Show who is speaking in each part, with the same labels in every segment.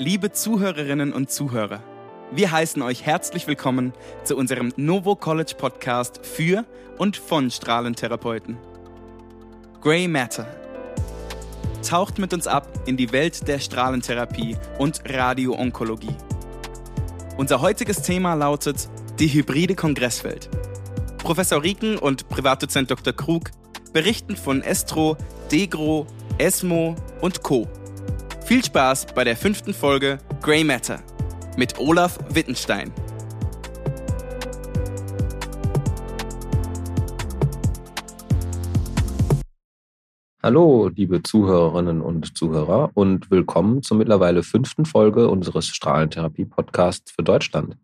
Speaker 1: Liebe Zuhörerinnen und Zuhörer, wir heißen euch herzlich willkommen zu unserem Novo College Podcast für und von Strahlentherapeuten. Grey Matter. Taucht mit uns ab in die Welt der Strahlentherapie und Radioonkologie. Unser heutiges Thema lautet die hybride Kongresswelt. Professor Rieken und Privatdozent Dr. Krug berichten von Estro, Degro, ESMO und Co. Viel Spaß bei der fünften Folge Grey Matter mit Olaf Wittenstein.
Speaker 2: Hallo, liebe Zuhörerinnen und Zuhörer und willkommen zur mittlerweile fünften Folge unseres Strahlentherapie-Podcasts für Deutschland.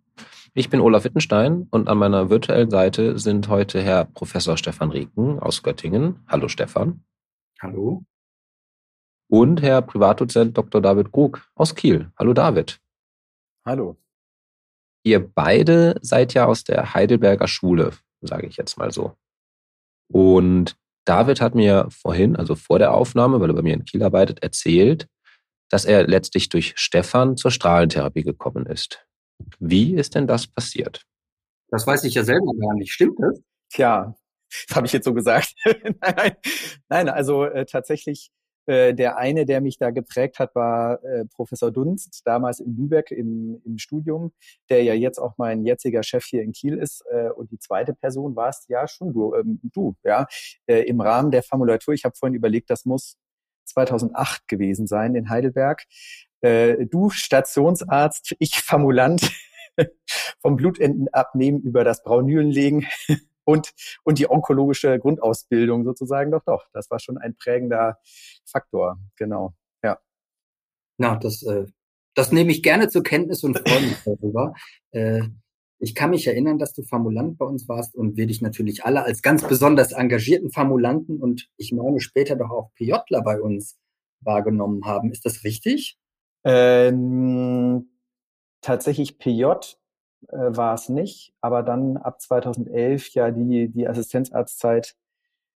Speaker 2: Ich bin Olaf Wittenstein und an meiner virtuellen Seite sind heute Herr Professor Stefan Rieken aus Göttingen. Hallo Stefan.
Speaker 3: Hallo.
Speaker 2: Und Herr Privatdozent Dr. David Krug aus Kiel. Hallo David.
Speaker 3: Hallo.
Speaker 2: Ihr beide seid ja aus der Heidelberger Schule, sage ich jetzt mal so. Und David hat mir vorhin, also vor der Aufnahme, weil er bei mir in Kiel arbeitet, erzählt, dass er letztlich durch Stefan zur Strahlentherapie gekommen ist. Wie ist denn das passiert?
Speaker 3: Das weiß ich ja selber gar nicht. Stimmt das?
Speaker 4: Tja, das habe ich jetzt so gesagt. nein, nein, nein, also äh, tatsächlich äh, der eine, der mich da geprägt hat, war äh, Professor Dunst, damals in Lübeck im, im Studium, der ja jetzt auch mein jetziger Chef hier in Kiel ist. Äh, und die zweite Person war es ja schon du, ähm, du ja, äh, im Rahmen der Formulatur. Ich habe vorhin überlegt, das muss 2008 gewesen sein in Heidelberg. Äh, du Stationsarzt, ich Formulant vom Blutenden abnehmen über das Braunülen legen und, und die onkologische Grundausbildung sozusagen. Doch, doch, das war schon ein prägender Faktor. Genau, ja.
Speaker 3: Na, das, äh, das nehme ich gerne zur Kenntnis und freue mich darüber. Äh, ich kann mich erinnern, dass du Formulant bei uns warst und wir dich natürlich alle als ganz besonders engagierten Formulanten und ich meine später doch auch PJler bei uns wahrgenommen haben. Ist das richtig?
Speaker 4: Ähm, tatsächlich PJ äh, war es nicht, aber dann ab 2011 ja die, die Assistenzarztzeit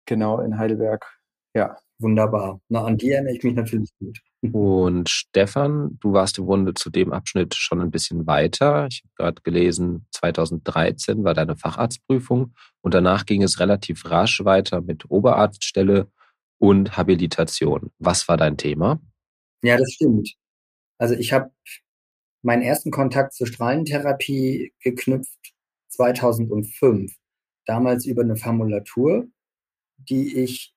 Speaker 4: genau in Heidelberg. Ja.
Speaker 3: Wunderbar. Na, an die erinnere ich mich natürlich gut.
Speaker 2: Und Stefan, du warst im Grunde zu dem Abschnitt schon ein bisschen weiter. Ich habe gerade gelesen, 2013 war deine Facharztprüfung und danach ging es relativ rasch weiter mit Oberarztstelle und Habilitation. Was war dein Thema?
Speaker 3: Ja, das stimmt. Also ich habe meinen ersten Kontakt zur Strahlentherapie geknüpft 2005. Damals über eine Formulatur, die ich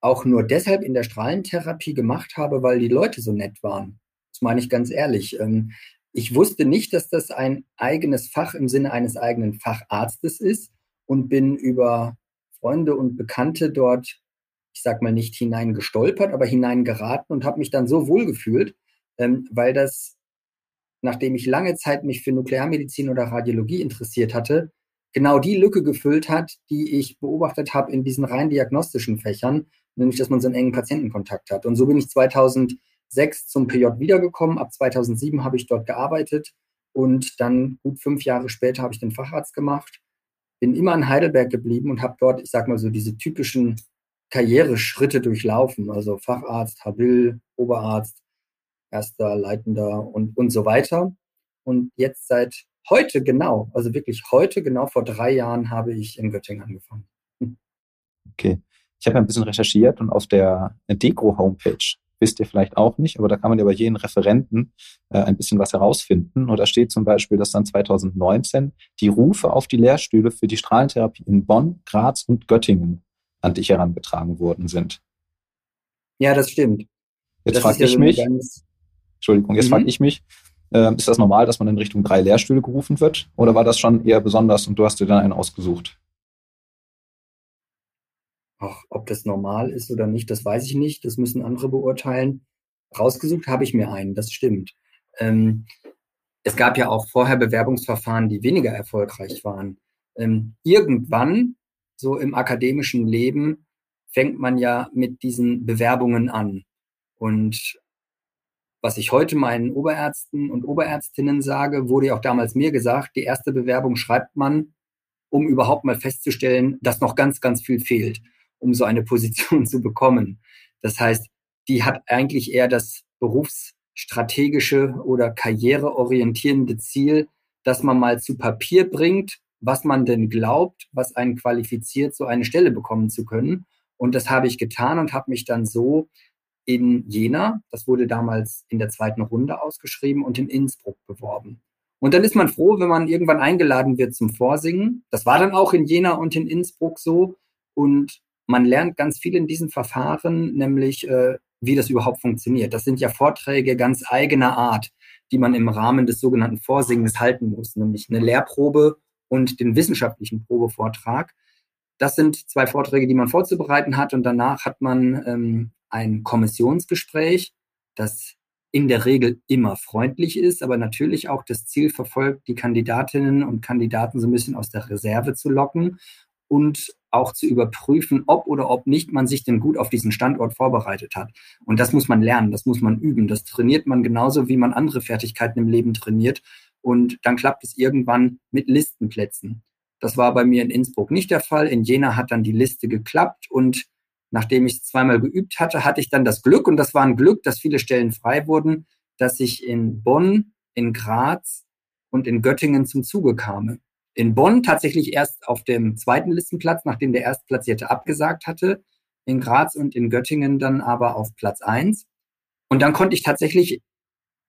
Speaker 3: auch nur deshalb in der Strahlentherapie gemacht habe, weil die Leute so nett waren. Das meine ich ganz ehrlich. Ähm, ich wusste nicht, dass das ein eigenes Fach im Sinne eines eigenen Facharztes ist und bin über Freunde und Bekannte dort, ich sag mal nicht hineingestolpert, aber hineingeraten und habe mich dann so wohl gefühlt, ähm, weil das nachdem ich lange Zeit mich für Nuklearmedizin oder Radiologie interessiert hatte, genau die Lücke gefüllt hat, die ich beobachtet habe in diesen rein diagnostischen Fächern, nämlich dass man so einen engen Patientenkontakt hat. Und so bin ich 2006 zum PJ wiedergekommen. Ab 2007 habe ich dort gearbeitet und dann gut fünf Jahre später habe ich den Facharzt gemacht. Bin immer in Heidelberg geblieben und habe dort, ich sag mal so, diese typischen Karriereschritte durchlaufen. Also Facharzt, Habil, Oberarzt, erster Leitender und, und so weiter. Und jetzt seit heute genau, also wirklich heute genau vor drei Jahren habe ich in Göttingen angefangen. Hm.
Speaker 2: Okay. Ich habe ein bisschen recherchiert und auf der Degro-Homepage wisst ihr vielleicht auch nicht, aber da kann man ja bei jedem Referenten äh, ein bisschen was herausfinden. Und da steht zum Beispiel, dass dann 2019 die Rufe auf die Lehrstühle für die Strahlentherapie in Bonn, Graz und Göttingen an dich herangetragen worden sind.
Speaker 3: Ja, das stimmt.
Speaker 2: Jetzt frage ich ja mich, Entschuldigung, jetzt mhm. frage ich mich, äh, ist das normal, dass man in Richtung drei Lehrstühle gerufen wird? Oder war das schon eher besonders und du hast dir dann einen ausgesucht?
Speaker 3: Ach, ob das normal ist oder nicht, das weiß ich nicht. Das müssen andere beurteilen. Rausgesucht habe ich mir einen, das stimmt. Ähm, es gab ja auch vorher Bewerbungsverfahren, die weniger erfolgreich waren. Ähm, irgendwann, so im akademischen Leben, fängt man ja mit diesen Bewerbungen an. Und was ich heute meinen Oberärzten und Oberärztinnen sage, wurde ja auch damals mir gesagt, die erste Bewerbung schreibt man, um überhaupt mal festzustellen, dass noch ganz, ganz viel fehlt, um so eine Position zu bekommen. Das heißt, die hat eigentlich eher das Berufs, strategische oder karriereorientierende Ziel, dass man mal zu Papier bringt, was man denn glaubt, was einen qualifiziert, so eine Stelle bekommen zu können. Und das habe ich getan und habe mich dann so in Jena, das wurde damals in der zweiten Runde ausgeschrieben, und in Innsbruck beworben. Und dann ist man froh, wenn man irgendwann eingeladen wird zum Vorsingen. Das war dann auch in Jena und in Innsbruck so. Und man lernt ganz viel in diesen Verfahren, nämlich äh, wie das überhaupt funktioniert. Das sind ja Vorträge ganz eigener Art, die man im Rahmen des sogenannten Vorsingens halten muss, nämlich eine Lehrprobe und den wissenschaftlichen Probevortrag. Das sind zwei Vorträge, die man vorzubereiten hat und danach hat man ähm, ein Kommissionsgespräch, das in der Regel immer freundlich ist, aber natürlich auch das Ziel verfolgt, die Kandidatinnen und Kandidaten so ein bisschen aus der Reserve zu locken und auch zu überprüfen, ob oder ob nicht man sich denn gut auf diesen Standort vorbereitet hat. Und das muss man lernen, das muss man üben. Das trainiert man genauso, wie man andere Fertigkeiten im Leben trainiert. Und dann klappt es irgendwann mit Listenplätzen. Das war bei mir in Innsbruck nicht der Fall. In Jena hat dann die Liste geklappt und nachdem ich es zweimal geübt hatte, hatte ich dann das Glück, und das war ein Glück, dass viele Stellen frei wurden, dass ich in Bonn, in Graz und in Göttingen zum Zuge kam. In Bonn tatsächlich erst auf dem zweiten Listenplatz, nachdem der Erstplatzierte abgesagt hatte. In Graz und in Göttingen dann aber auf Platz eins. Und dann konnte ich tatsächlich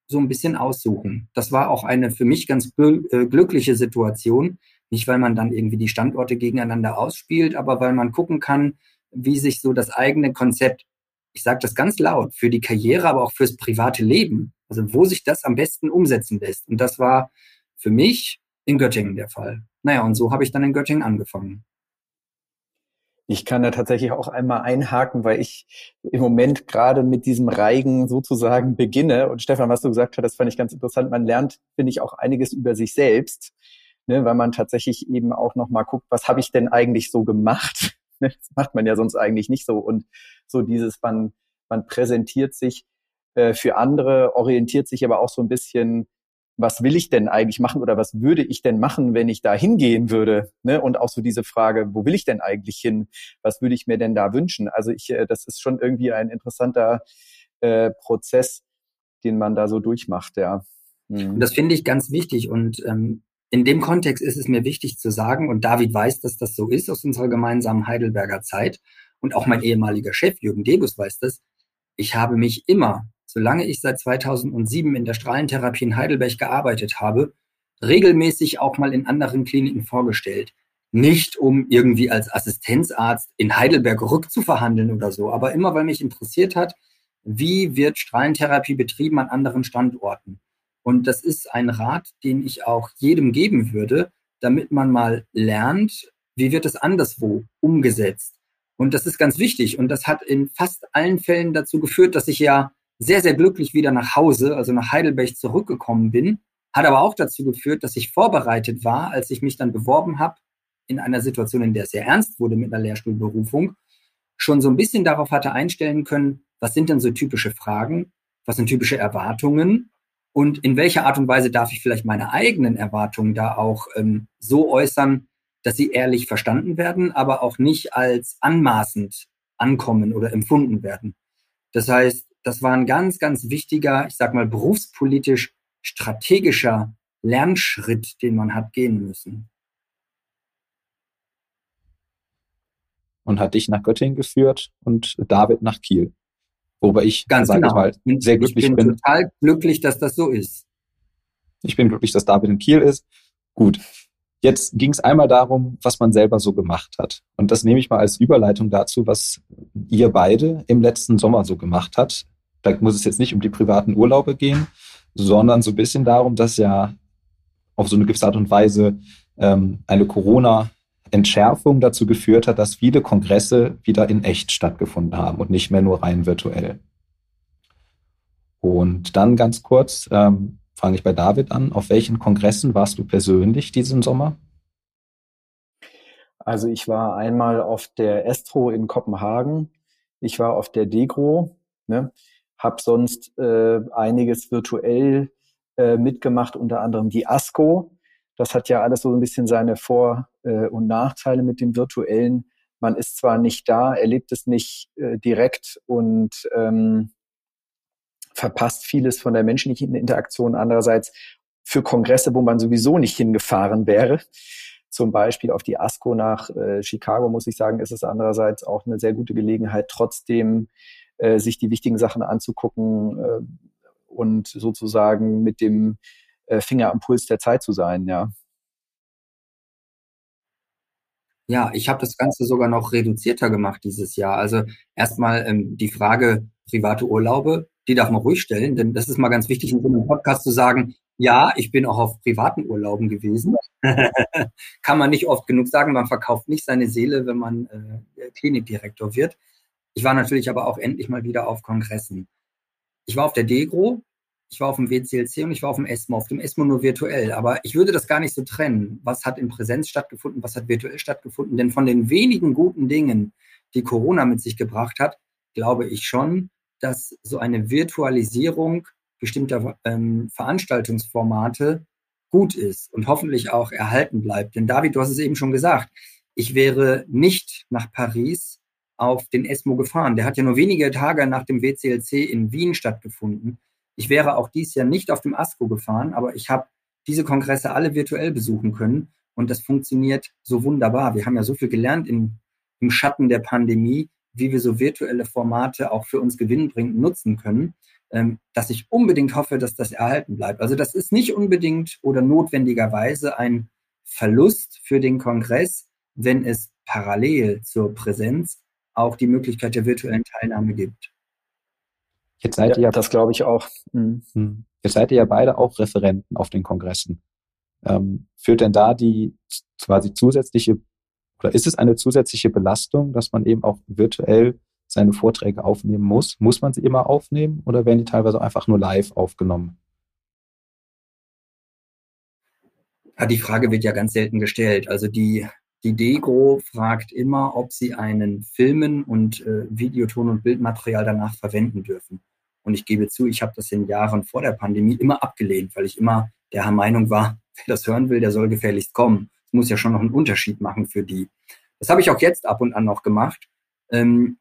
Speaker 3: so ein bisschen aussuchen. Das war auch eine für mich ganz äh, glückliche Situation. Nicht, weil man dann irgendwie die Standorte gegeneinander ausspielt, aber weil man gucken kann, wie sich so das eigene Konzept, ich sage das ganz laut, für die Karriere, aber auch fürs private Leben, also wo sich das am besten umsetzen lässt. Und das war für mich in Göttingen der Fall. Naja, und so habe ich dann in Göttingen angefangen.
Speaker 4: Ich kann da tatsächlich auch einmal einhaken, weil ich im Moment gerade mit diesem Reigen sozusagen beginne. Und Stefan, was du gesagt hast, das fand ich ganz interessant. Man lernt, finde ich, auch einiges über sich selbst, ne, weil man tatsächlich eben auch nochmal guckt, was habe ich denn eigentlich so gemacht? Das macht man ja sonst eigentlich nicht so. Und so dieses, man, man präsentiert sich äh, für andere, orientiert sich aber auch so ein bisschen, was will ich denn eigentlich machen oder was würde ich denn machen, wenn ich da hingehen würde? Ne? Und auch so diese Frage, wo will ich denn eigentlich hin? Was würde ich mir denn da wünschen? Also ich, äh, das ist schon irgendwie ein interessanter äh, Prozess, den man da so durchmacht, ja.
Speaker 3: Mhm. Das finde ich ganz wichtig und ähm, in dem Kontext ist es mir wichtig zu sagen, und David weiß, dass das so ist aus unserer gemeinsamen Heidelberger Zeit, und auch mein ehemaliger Chef Jürgen Debus weiß das, ich habe mich immer, solange ich seit 2007 in der Strahlentherapie in Heidelberg gearbeitet habe, regelmäßig auch mal in anderen Kliniken vorgestellt. Nicht um irgendwie als Assistenzarzt in Heidelberg rückzuverhandeln oder so, aber immer weil mich interessiert hat, wie wird Strahlentherapie betrieben an anderen Standorten. Und das ist ein Rat, den ich auch jedem geben würde, damit man mal lernt, wie wird es anderswo umgesetzt. Und das ist ganz wichtig. Und das hat in fast allen Fällen dazu geführt, dass ich ja sehr, sehr glücklich wieder nach Hause, also nach Heidelberg zurückgekommen bin. Hat aber auch dazu geführt, dass ich vorbereitet war, als ich mich dann beworben habe, in einer Situation, in der es sehr ernst wurde mit einer Lehrstuhlberufung, schon so ein bisschen darauf hatte einstellen können, was sind denn so typische Fragen, was sind typische Erwartungen und in welcher Art und Weise darf ich vielleicht meine eigenen Erwartungen da auch ähm, so äußern, dass sie ehrlich verstanden werden, aber auch nicht als anmaßend ankommen oder empfunden werden. Das heißt, das war ein ganz, ganz wichtiger, ich sag mal, berufspolitisch strategischer Lernschritt, den man hat gehen müssen.
Speaker 2: Und hat dich nach Göttingen geführt und David nach Kiel. Wobei ich,
Speaker 3: Ganz
Speaker 2: sage
Speaker 3: genau.
Speaker 2: ich mal, sehr glücklich
Speaker 3: ich bin.
Speaker 2: bin.
Speaker 3: total glücklich, dass das so ist.
Speaker 2: Ich bin glücklich, dass David in Kiel ist. Gut. Jetzt ging es einmal darum, was man selber so gemacht hat. Und das nehme ich mal als Überleitung dazu, was ihr beide im letzten Sommer so gemacht habt. Da muss es jetzt nicht um die privaten Urlaube gehen, sondern so ein bisschen darum, dass ja auf so eine gewisse Art und Weise ähm, eine Corona Entschärfung dazu geführt hat, dass viele Kongresse wieder in echt stattgefunden haben und nicht mehr nur rein virtuell. Und dann ganz kurz ähm, fange ich bei David an. Auf welchen Kongressen warst du persönlich diesen Sommer?
Speaker 4: Also ich war einmal auf der Estro in Kopenhagen, ich war auf der Degro, ne, habe sonst äh, einiges virtuell äh, mitgemacht, unter anderem die ASCO, das hat ja alles so ein bisschen seine Vor- äh, und Nachteile mit dem virtuellen. Man ist zwar nicht da, erlebt es nicht äh, direkt und ähm, verpasst vieles von der menschlichen Interaktion. Andererseits für Kongresse, wo man sowieso nicht hingefahren wäre, zum Beispiel auf die ASCO nach äh, Chicago, muss ich sagen, ist es andererseits auch eine sehr gute Gelegenheit, trotzdem äh, sich die wichtigen Sachen anzugucken äh, und sozusagen mit dem äh, Finger am Puls der Zeit zu sein, ja.
Speaker 3: Ja, ich habe das Ganze sogar noch reduzierter gemacht dieses Jahr. Also erstmal ähm, die Frage private Urlaube, die darf man ruhig stellen, denn das ist mal ganz wichtig in so einem Podcast zu sagen, ja, ich bin auch auf privaten Urlauben gewesen. Kann man nicht oft genug sagen, man verkauft nicht seine Seele, wenn man äh, Klinikdirektor wird. Ich war natürlich aber auch endlich mal wieder auf Kongressen. Ich war auf der Degro, ich war auf dem WCLC und ich war auf dem ESMO, auf dem ESMO nur virtuell. Aber ich würde das gar nicht so trennen. Was hat in Präsenz stattgefunden, was hat virtuell stattgefunden? Denn von den wenigen guten Dingen, die Corona mit sich gebracht hat, glaube ich schon, dass so eine Virtualisierung bestimmter ähm, Veranstaltungsformate gut ist und hoffentlich auch erhalten bleibt. Denn David, du hast es eben schon gesagt, ich wäre nicht nach Paris auf den ESMO gefahren. Der hat ja nur wenige Tage nach dem WCLC in Wien stattgefunden. Ich wäre auch dies Jahr nicht auf dem ASCO gefahren, aber ich habe diese Kongresse alle virtuell besuchen können und das funktioniert so wunderbar. Wir haben ja so viel gelernt in, im Schatten der Pandemie, wie wir so virtuelle Formate auch für uns gewinnbringend nutzen können, ähm, dass ich unbedingt hoffe, dass das erhalten bleibt. Also das ist nicht unbedingt oder notwendigerweise ein Verlust für den Kongress, wenn es parallel zur Präsenz auch die Möglichkeit der virtuellen Teilnahme gibt.
Speaker 2: Jetzt seid ja, ihr ja,
Speaker 4: das glaube ich auch.
Speaker 2: Mhm. Hm. Jetzt seid ihr ja beide auch Referenten auf den Kongressen. Ähm, führt denn da die quasi zusätzliche oder ist es eine zusätzliche Belastung, dass man eben auch virtuell seine Vorträge aufnehmen muss? Muss man sie immer aufnehmen oder werden die teilweise einfach nur live aufgenommen?
Speaker 3: Ja, die Frage wird ja ganz selten gestellt. Also die, die Degro fragt immer, ob sie einen Filmen und äh, Videoton und Bildmaterial danach verwenden dürfen. Und ich gebe zu, ich habe das in Jahren vor der Pandemie immer abgelehnt, weil ich immer der Meinung war, wer das hören will, der soll gefährlichst kommen. Es muss ja schon noch einen Unterschied machen für die. Das habe ich auch jetzt ab und an noch gemacht. Ähm,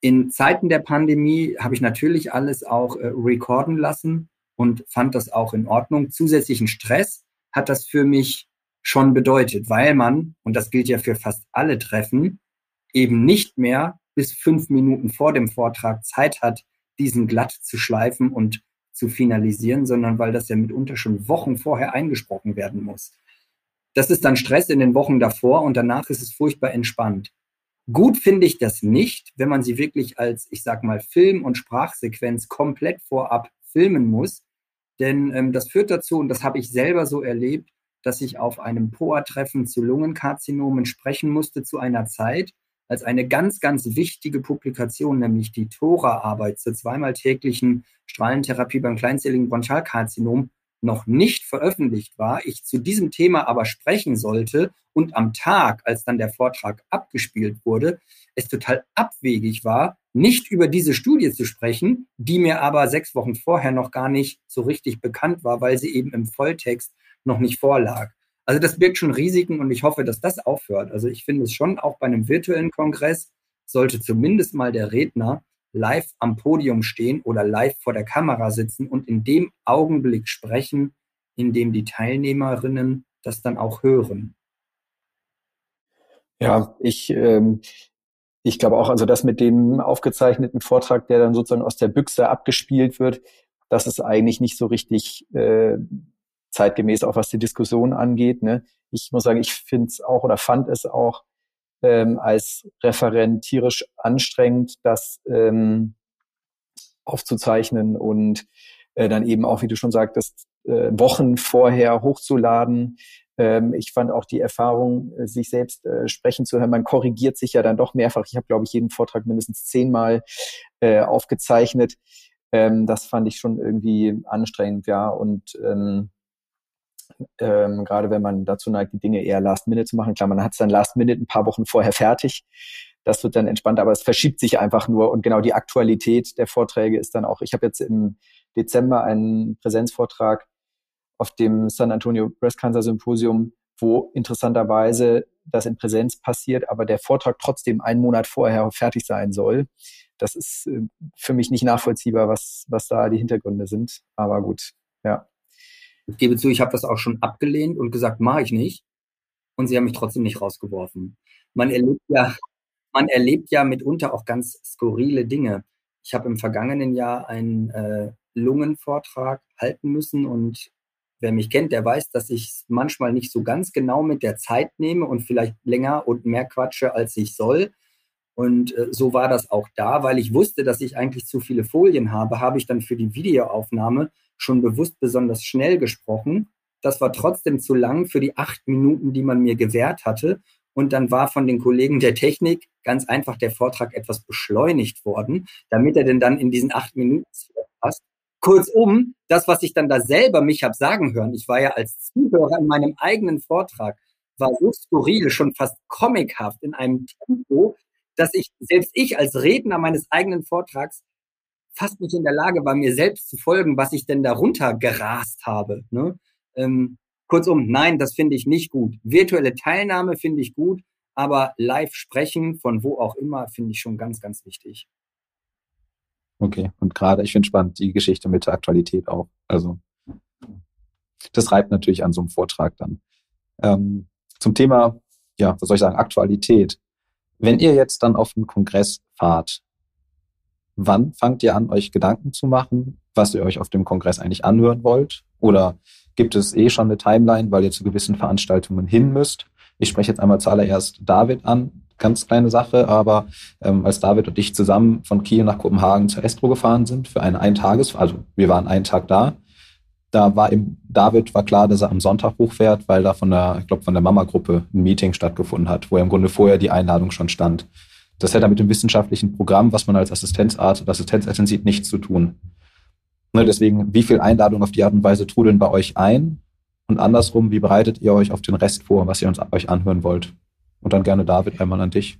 Speaker 3: in Zeiten der Pandemie habe ich natürlich alles auch äh, recorden lassen und fand das auch in Ordnung. Zusätzlichen Stress hat das für mich schon bedeutet, weil man, und das gilt ja für fast alle Treffen, eben nicht mehr bis fünf Minuten vor dem Vortrag Zeit hat, diesen glatt zu schleifen und zu finalisieren, sondern weil das ja mitunter schon Wochen vorher eingesprochen werden muss. Das ist dann Stress in den Wochen davor und danach ist es furchtbar entspannt. Gut finde ich das nicht, wenn man sie wirklich als, ich sag mal, Film- und Sprachsequenz komplett vorab filmen muss. Denn ähm, das führt dazu, und das habe ich selber so erlebt, dass ich auf einem POA-Treffen zu Lungenkarzinomen sprechen musste zu einer Zeit, als eine ganz, ganz wichtige Publikation, nämlich die TORA-Arbeit zur zweimal täglichen Strahlentherapie beim kleinzelligen Bronchialkarzinom, noch nicht veröffentlicht war, ich zu diesem Thema aber sprechen sollte und am Tag, als dann der Vortrag abgespielt wurde, es total abwegig war, nicht über diese Studie zu sprechen, die mir aber sechs Wochen vorher noch gar nicht so richtig bekannt war, weil sie eben im Volltext noch nicht vorlag. Also das birgt schon Risiken und ich hoffe, dass das aufhört. Also ich finde es schon auch bei einem virtuellen Kongress sollte zumindest mal der Redner live am Podium stehen oder live vor der Kamera sitzen und in dem Augenblick sprechen, in dem die Teilnehmerinnen das dann auch hören.
Speaker 4: Ja, ich, ähm, ich glaube auch, also das mit dem aufgezeichneten Vortrag, der dann sozusagen aus der Büchse abgespielt wird, das ist eigentlich nicht so richtig äh, zeitgemäß auch was die Diskussion angeht. Ne? Ich muss sagen, ich finde es auch oder fand es auch ähm, als Referent tierisch anstrengend, das ähm, aufzuzeichnen und äh, dann eben auch, wie du schon sagtest, äh, Wochen vorher hochzuladen. Ähm, ich fand auch die Erfahrung, äh, sich selbst äh, sprechen zu hören. Man korrigiert sich ja dann doch mehrfach. Ich habe, glaube ich, jeden Vortrag mindestens zehnmal äh, aufgezeichnet. Ähm, das fand ich schon irgendwie anstrengend, ja. Und ähm, ähm, gerade wenn man dazu neigt, die Dinge eher last minute zu machen. Klar, man hat es dann last minute ein paar Wochen vorher fertig. Das wird dann entspannt, aber es verschiebt sich einfach nur. Und genau die Aktualität der Vorträge ist dann auch, ich habe jetzt im Dezember einen Präsenzvortrag auf dem San Antonio Breast Cancer Symposium, wo interessanterweise das in Präsenz passiert, aber der Vortrag trotzdem einen Monat vorher fertig sein soll. das ist äh, für mich nicht nachvollziehbar, was, was da die Hintergründe sind. Aber gut, ja.
Speaker 3: Ich gebe zu, ich habe das auch schon abgelehnt und gesagt, mache ich nicht. Und sie haben mich trotzdem nicht rausgeworfen. Man erlebt ja, man erlebt ja mitunter auch ganz skurrile Dinge. Ich habe im vergangenen Jahr einen äh, Lungenvortrag halten müssen und wer mich kennt, der weiß, dass ich manchmal nicht so ganz genau mit der Zeit nehme und vielleicht länger und mehr quatsche, als ich soll. Und äh, so war das auch da, weil ich wusste, dass ich eigentlich zu viele Folien habe, habe ich dann für die Videoaufnahme schon bewusst besonders schnell gesprochen. Das war trotzdem zu lang für die acht Minuten, die man mir gewährt hatte. Und dann war von den Kollegen der Technik ganz einfach der Vortrag etwas beschleunigt worden, damit er denn dann in diesen acht Minuten passt. Kurzum, das, was ich dann da selber mich habe sagen hören, ich war ja als Zuhörer in meinem eigenen Vortrag, war so skurril, schon fast comichaft in einem Tempo, dass ich, selbst ich als Redner meines eigenen Vortrags, fast nicht in der Lage war, mir selbst zu folgen, was ich denn darunter gerast habe. Ne? Ähm, kurzum, nein, das finde ich nicht gut. Virtuelle Teilnahme finde ich gut, aber live sprechen, von wo auch immer, finde ich schon ganz, ganz wichtig.
Speaker 2: Okay, und gerade, ich finde spannend, die Geschichte mit der Aktualität auch. Also, das reibt natürlich an so einem Vortrag dann. Ähm, zum Thema, ja, was soll ich sagen, Aktualität. Wenn ihr jetzt dann auf den Kongress fahrt, wann fangt ihr an, euch Gedanken zu machen, was ihr euch auf dem Kongress eigentlich anhören wollt? Oder gibt es eh schon eine Timeline, weil ihr zu gewissen Veranstaltungen hin müsst? Ich spreche jetzt einmal zuallererst David an. Ganz kleine Sache, aber ähm, als David und ich zusammen von Kiel nach Kopenhagen zur Estro gefahren sind für eine Eintages, also wir waren einen Tag da, da war im David war klar, dass er am Sonntag hochfährt, weil da von der, ich glaube, von der Mama-Gruppe ein Meeting stattgefunden hat, wo im Grunde vorher die Einladung schon stand. Das hätte mit dem wissenschaftlichen Programm, was man als Assistenzarzt oder sieht, nichts zu tun. Ne, deswegen, wie viel Einladung auf die Art und Weise trudeln bei euch ein? Und andersrum, wie bereitet ihr euch auf den Rest vor, was ihr uns euch anhören wollt? Und dann gerne David einmal an dich.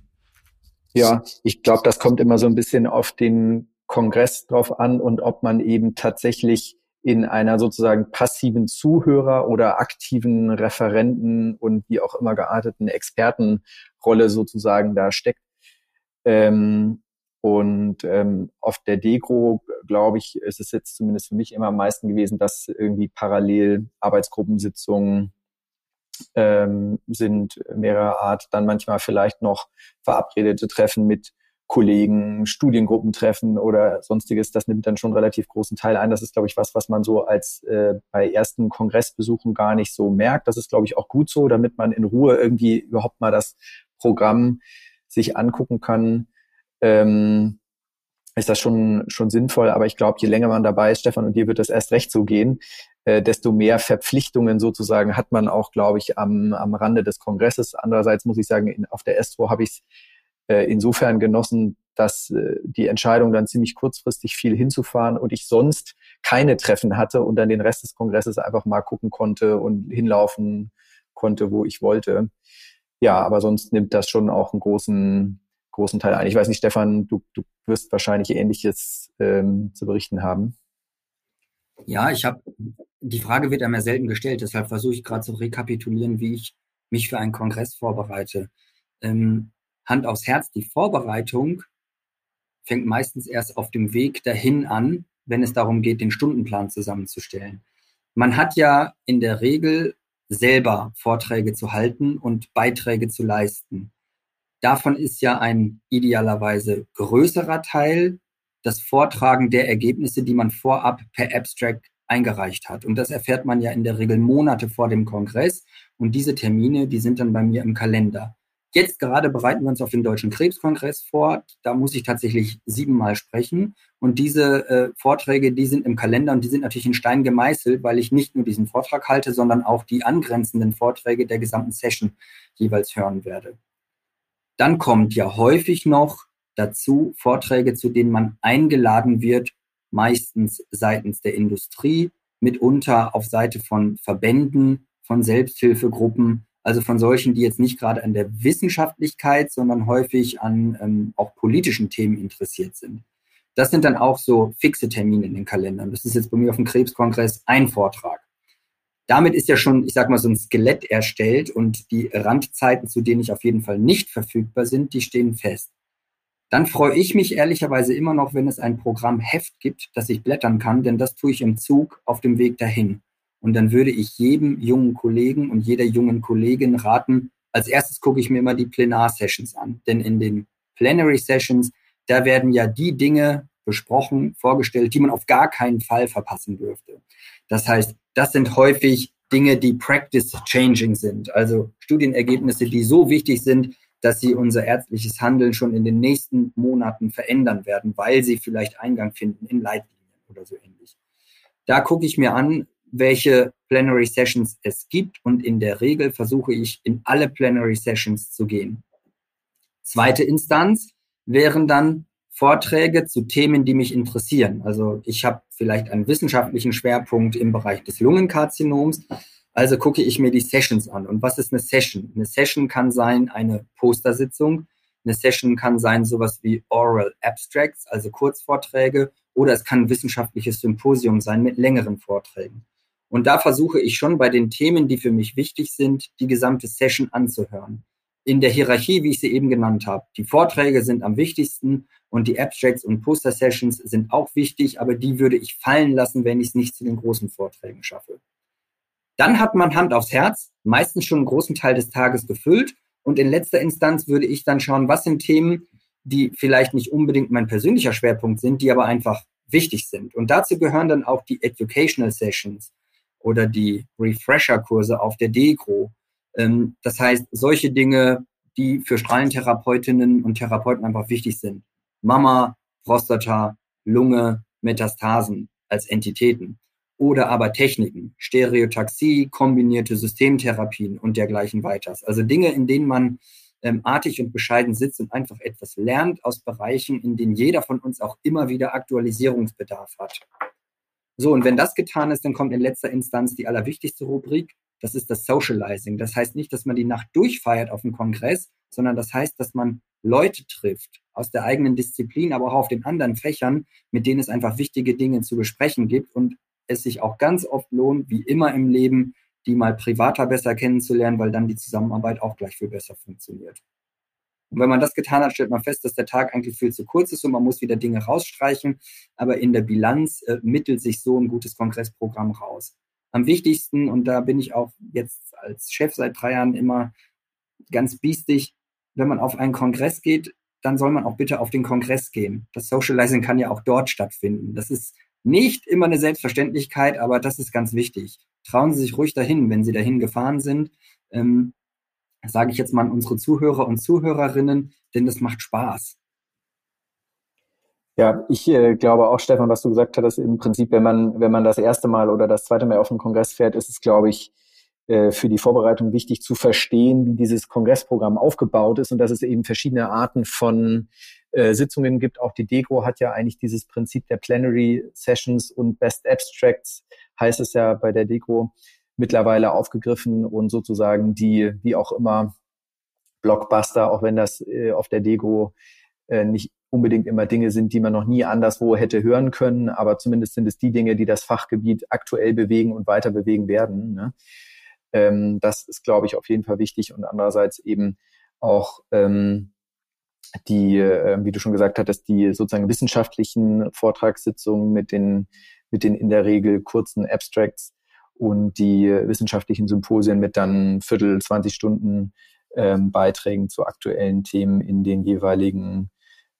Speaker 4: Ja, ich glaube, das kommt immer so ein bisschen auf den Kongress drauf an und ob man eben tatsächlich in einer sozusagen passiven Zuhörer oder aktiven Referenten und wie auch immer gearteten Expertenrolle sozusagen da steckt. Ähm, und ähm, auf der Degro, glaube ich, ist es jetzt zumindest für mich immer am meisten gewesen, dass irgendwie parallel Arbeitsgruppensitzungen ähm, sind mehrerer Art, dann manchmal vielleicht noch verabredete Treffen mit Kollegen, Studiengruppentreffen oder sonstiges, das nimmt dann schon relativ großen Teil ein. Das ist, glaube ich, was, was man so als äh, bei ersten Kongressbesuchen gar nicht so merkt. Das ist, glaube ich, auch gut so, damit man in Ruhe irgendwie überhaupt mal das Programm sich angucken kann. Ähm, ist das schon, schon sinnvoll. Aber ich glaube, je länger man dabei ist, Stefan, und dir wird das erst recht so gehen, äh, desto mehr Verpflichtungen sozusagen hat man auch, glaube ich, am, am Rande des Kongresses. Andererseits muss ich sagen, in, auf der Estro habe ich es äh, insofern genossen, dass äh, die Entscheidung dann ziemlich kurzfristig viel hinzufahren und ich sonst keine Treffen hatte und dann den Rest des Kongresses einfach mal gucken konnte und hinlaufen konnte, wo ich wollte. Ja, aber sonst nimmt das schon auch einen großen, großen Teil ein. Ich weiß nicht, Stefan, du, du wirst wahrscheinlich Ähnliches ähm, zu berichten haben.
Speaker 3: Ja, ich habe, die Frage wird einmal selten gestellt, deshalb versuche ich gerade zu rekapitulieren, wie ich mich für einen Kongress vorbereite. Ähm, Hand aufs Herz, die Vorbereitung fängt meistens erst auf dem Weg dahin an, wenn es darum geht, den Stundenplan zusammenzustellen. Man hat ja in der Regel selber Vorträge zu halten und Beiträge zu leisten. Davon ist ja ein idealerweise größerer Teil das Vortragen der Ergebnisse, die man vorab per Abstract eingereicht hat. Und das erfährt man ja in der Regel Monate vor dem Kongress. Und diese Termine, die sind dann bei mir im Kalender. Jetzt gerade bereiten wir uns auf den Deutschen Krebskongress vor. Da muss ich tatsächlich siebenmal sprechen. Und diese äh, Vorträge, die sind im Kalender und die sind natürlich in Stein gemeißelt, weil ich nicht nur diesen Vortrag halte, sondern auch die angrenzenden Vorträge der gesamten Session jeweils hören werde. Dann kommt ja häufig noch dazu Vorträge, zu denen man eingeladen wird, meistens seitens der Industrie, mitunter auf Seite von Verbänden, von Selbsthilfegruppen also von solchen, die jetzt nicht gerade an der Wissenschaftlichkeit, sondern häufig an ähm, auch politischen Themen interessiert sind. Das sind dann auch so fixe Termine in den Kalendern. Das ist jetzt bei mir auf dem Krebskongress ein Vortrag. Damit ist ja schon, ich sag mal, so ein Skelett erstellt und die Randzeiten, zu denen ich auf jeden Fall nicht verfügbar sind, die stehen fest. Dann freue ich mich ehrlicherweise immer noch, wenn es ein Programmheft gibt, das ich blättern kann, denn das tue ich im Zug auf dem Weg dahin. Und dann würde ich jedem jungen Kollegen und jeder jungen Kollegin raten, als erstes gucke ich mir immer die Plenar-Sessions an. Denn in den Plenary Sessions, da werden ja die Dinge besprochen, vorgestellt, die man auf gar keinen Fall verpassen dürfte. Das heißt, das sind häufig Dinge, die practice-changing sind, also Studienergebnisse, die so wichtig sind, dass sie unser ärztliches Handeln schon in den nächsten Monaten verändern werden, weil sie vielleicht Eingang finden in Leitlinien oder so ähnlich. Da gucke ich mir an, welche Plenary Sessions es gibt und in der Regel versuche ich in alle Plenary Sessions zu gehen. Zweite Instanz wären dann Vorträge zu Themen, die mich interessieren. Also ich habe vielleicht einen wissenschaftlichen Schwerpunkt im Bereich des Lungenkarzinoms. Also gucke ich mir die Sessions an. Und was ist eine Session? Eine Session kann sein eine Postersitzung. Eine Session kann sein sowas wie Oral Abstracts, also Kurzvorträge. Oder es kann ein wissenschaftliches Symposium sein mit längeren Vorträgen. Und da versuche ich schon bei den Themen, die für mich wichtig sind, die gesamte Session anzuhören. In der Hierarchie, wie ich sie eben genannt habe. Die Vorträge sind am wichtigsten und die Abstracts und Poster Sessions sind auch wichtig, aber die würde ich fallen lassen, wenn ich es nicht zu den großen Vorträgen schaffe. Dann hat man Hand aufs Herz, meistens schon einen großen Teil des Tages gefüllt und in letzter Instanz würde ich dann schauen, was sind Themen, die vielleicht nicht unbedingt mein persönlicher Schwerpunkt sind, die aber einfach wichtig sind. Und dazu gehören dann auch die Educational Sessions oder die Refresher-Kurse auf der DEGRO. Ähm, das heißt, solche Dinge, die für Strahlentherapeutinnen und Therapeuten einfach wichtig sind. Mama, Prostata, Lunge, Metastasen als Entitäten oder aber Techniken, Stereotaxie, kombinierte Systemtherapien und dergleichen weiters. Also Dinge, in denen man ähm, artig und bescheiden sitzt und einfach etwas lernt aus Bereichen, in denen jeder von uns auch immer wieder Aktualisierungsbedarf hat. So, und wenn das getan ist, dann kommt in letzter Instanz die allerwichtigste Rubrik. Das ist das Socializing. Das heißt nicht, dass man die Nacht durchfeiert auf dem Kongress, sondern das heißt, dass man Leute trifft aus der eigenen Disziplin, aber auch auf den anderen Fächern, mit denen es einfach wichtige Dinge zu besprechen gibt und es sich auch ganz oft lohnt, wie immer im Leben, die mal privater besser kennenzulernen, weil dann die Zusammenarbeit auch gleich viel besser funktioniert. Und wenn man das getan hat, stellt man fest, dass der Tag eigentlich viel zu kurz ist und man muss wieder Dinge rausstreichen. Aber in der Bilanz äh, mittelt sich so ein gutes Kongressprogramm raus. Am wichtigsten, und da bin ich auch jetzt als Chef seit drei Jahren immer ganz biestig, wenn man auf einen Kongress geht, dann soll man auch bitte auf den Kongress gehen. Das Socializing kann ja auch dort stattfinden. Das ist nicht immer eine Selbstverständlichkeit, aber das ist ganz wichtig. Trauen Sie sich ruhig dahin, wenn Sie dahin gefahren sind. Ähm, sage ich jetzt mal an unsere Zuhörer und Zuhörerinnen, denn das macht Spaß.
Speaker 4: Ja, ich äh, glaube auch, Stefan, was du gesagt hast, im Prinzip, wenn man, wenn man das erste Mal oder das zweite Mal auf den Kongress fährt, ist es, glaube ich, äh, für die Vorbereitung wichtig zu verstehen, wie dieses Kongressprogramm aufgebaut ist und dass es eben verschiedene Arten von äh, Sitzungen gibt. Auch die DEGRO hat ja eigentlich dieses Prinzip der Plenary Sessions und Best Abstracts, heißt es ja bei der DEGRO, mittlerweile aufgegriffen und sozusagen die, wie auch immer, Blockbuster, auch wenn das äh, auf der Dego äh, nicht unbedingt immer Dinge sind, die man noch nie anderswo hätte hören können, aber zumindest sind es die Dinge, die das Fachgebiet aktuell bewegen und weiter bewegen werden. Ne? Ähm, das ist, glaube ich, auf jeden Fall wichtig und andererseits eben auch ähm, die, äh, wie du schon gesagt hattest, die sozusagen wissenschaftlichen Vortragssitzungen mit den, mit den in der Regel kurzen Abstracts, und die wissenschaftlichen Symposien mit dann Viertel, 20 Stunden ähm, Beiträgen zu aktuellen Themen in den jeweiligen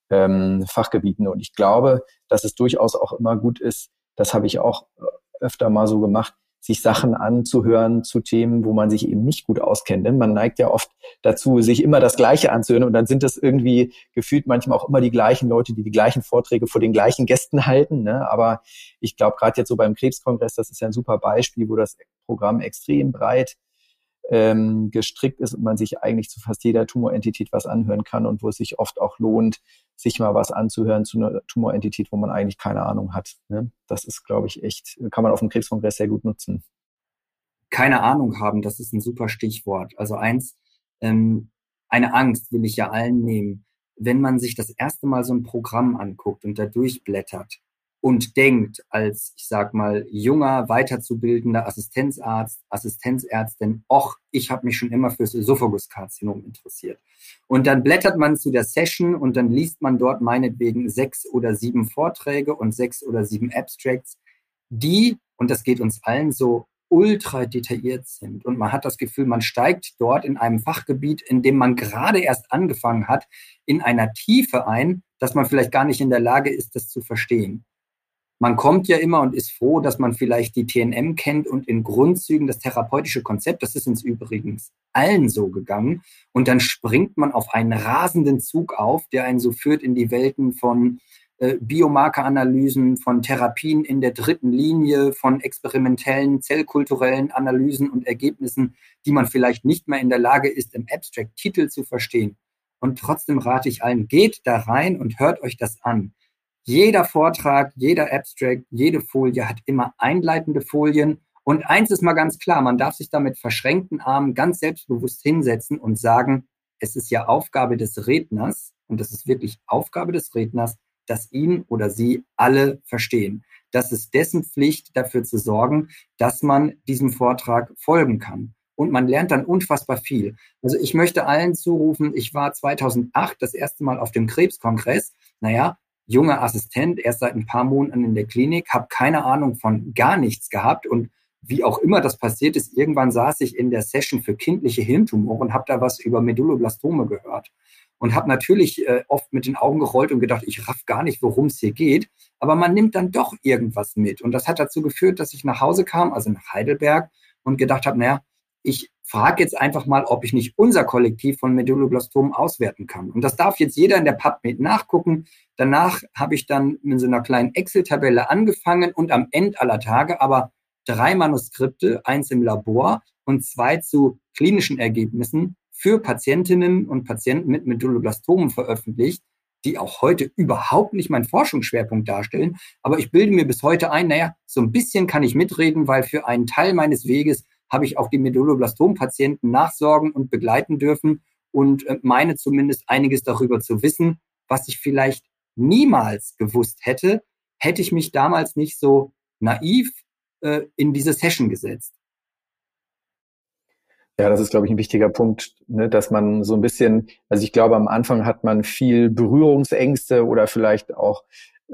Speaker 4: ähm, Fachgebieten. Und ich glaube, dass es durchaus auch immer gut ist, das habe ich auch öfter mal so gemacht, sich Sachen anzuhören zu Themen, wo man sich eben nicht gut auskennt. Denn man neigt ja oft dazu, sich immer das Gleiche anzuhören und dann sind das irgendwie gefühlt manchmal auch immer die gleichen Leute, die die gleichen Vorträge vor den gleichen Gästen halten. Ne? Aber ich glaube, gerade jetzt so beim Krebskongress, das ist ja ein super Beispiel, wo das Programm extrem breit ähm, gestrickt ist und man sich eigentlich zu fast jeder Tumorentität was anhören kann und wo es sich oft auch lohnt, sich mal was anzuhören zu einer Tumorentität, wo man eigentlich keine Ahnung hat. Ne? Das ist, glaube ich, echt, kann man auf dem Krebskongress sehr gut nutzen.
Speaker 3: Keine Ahnung haben, das ist ein super Stichwort. Also eins, ähm, eine Angst will ich ja allen nehmen. Wenn man sich das erste Mal so ein Programm anguckt und da durchblättert und denkt als, ich sag mal, junger, weiterzubildender Assistenzarzt, Assistenzärztin, och, ich habe mich schon immer fürs Esophaguskarzinom interessiert. Und dann blättert man zu der Session und dann liest man dort meinetwegen sechs oder sieben Vorträge und sechs oder sieben Abstracts, die, und das geht uns allen so, ultra detailliert sind. Und man hat das Gefühl, man steigt dort in einem Fachgebiet, in dem man gerade erst angefangen hat, in einer Tiefe ein, dass man vielleicht gar nicht in der Lage ist, das zu verstehen man kommt ja immer und ist froh, dass man vielleicht die TNM kennt und in Grundzügen das therapeutische Konzept, das ist uns übrigens allen so gegangen. Und dann springt man auf einen rasenden Zug auf, der einen so führt in die Welten von äh, Biomarkeranalysen, von Therapien in der dritten Linie, von experimentellen, zellkulturellen Analysen und Ergebnissen, die man vielleicht nicht mehr in der Lage ist, im Abstract-Titel zu verstehen. Und trotzdem rate ich allen, geht da rein und hört euch das an. Jeder Vortrag, jeder Abstract, jede Folie hat immer einleitende Folien. Und eins ist mal ganz klar, man darf sich da mit verschränkten Armen ganz selbstbewusst hinsetzen und sagen, es ist ja Aufgabe des Redners, und das ist wirklich Aufgabe des Redners, dass ihn oder sie alle verstehen. Das ist dessen Pflicht, dafür zu sorgen, dass man diesem Vortrag folgen kann. Und man lernt dann unfassbar viel. Also ich möchte allen zurufen, ich war 2008 das erste Mal auf dem Krebskongress. Naja, junger Assistent, erst seit ein paar Monaten in der Klinik, habe keine Ahnung von gar nichts gehabt und wie auch immer das passiert ist, irgendwann saß ich in der Session für kindliche Hirntumore und habe da was über Medulloblastome gehört und habe natürlich äh, oft mit den Augen gerollt und gedacht, ich raff gar nicht, worum es hier geht, aber man nimmt dann doch irgendwas mit. Und das hat dazu geführt, dass ich nach Hause kam, also nach Heidelberg und gedacht habe, naja, ich frage jetzt einfach mal, ob ich nicht unser Kollektiv von Medulloblastomen auswerten kann. Und das darf jetzt jeder in der PubMed nachgucken. Danach habe ich dann in so einer kleinen Excel-Tabelle angefangen und am Ende aller Tage aber drei Manuskripte, eins im Labor und zwei zu klinischen Ergebnissen für Patientinnen und Patienten mit Medulloblastomen veröffentlicht, die auch heute überhaupt nicht mein Forschungsschwerpunkt darstellen. Aber ich bilde mir bis heute ein, naja, so ein bisschen kann ich mitreden, weil für einen Teil meines Weges habe ich auch die Medulloblastom-Patienten nachsorgen und begleiten dürfen und äh, meine zumindest einiges darüber zu wissen, was ich vielleicht niemals gewusst hätte, hätte ich mich damals nicht so naiv äh, in diese Session gesetzt.
Speaker 4: Ja, das ist, glaube ich, ein wichtiger Punkt, ne, dass man so ein bisschen, also ich glaube, am Anfang hat man viel Berührungsängste oder vielleicht auch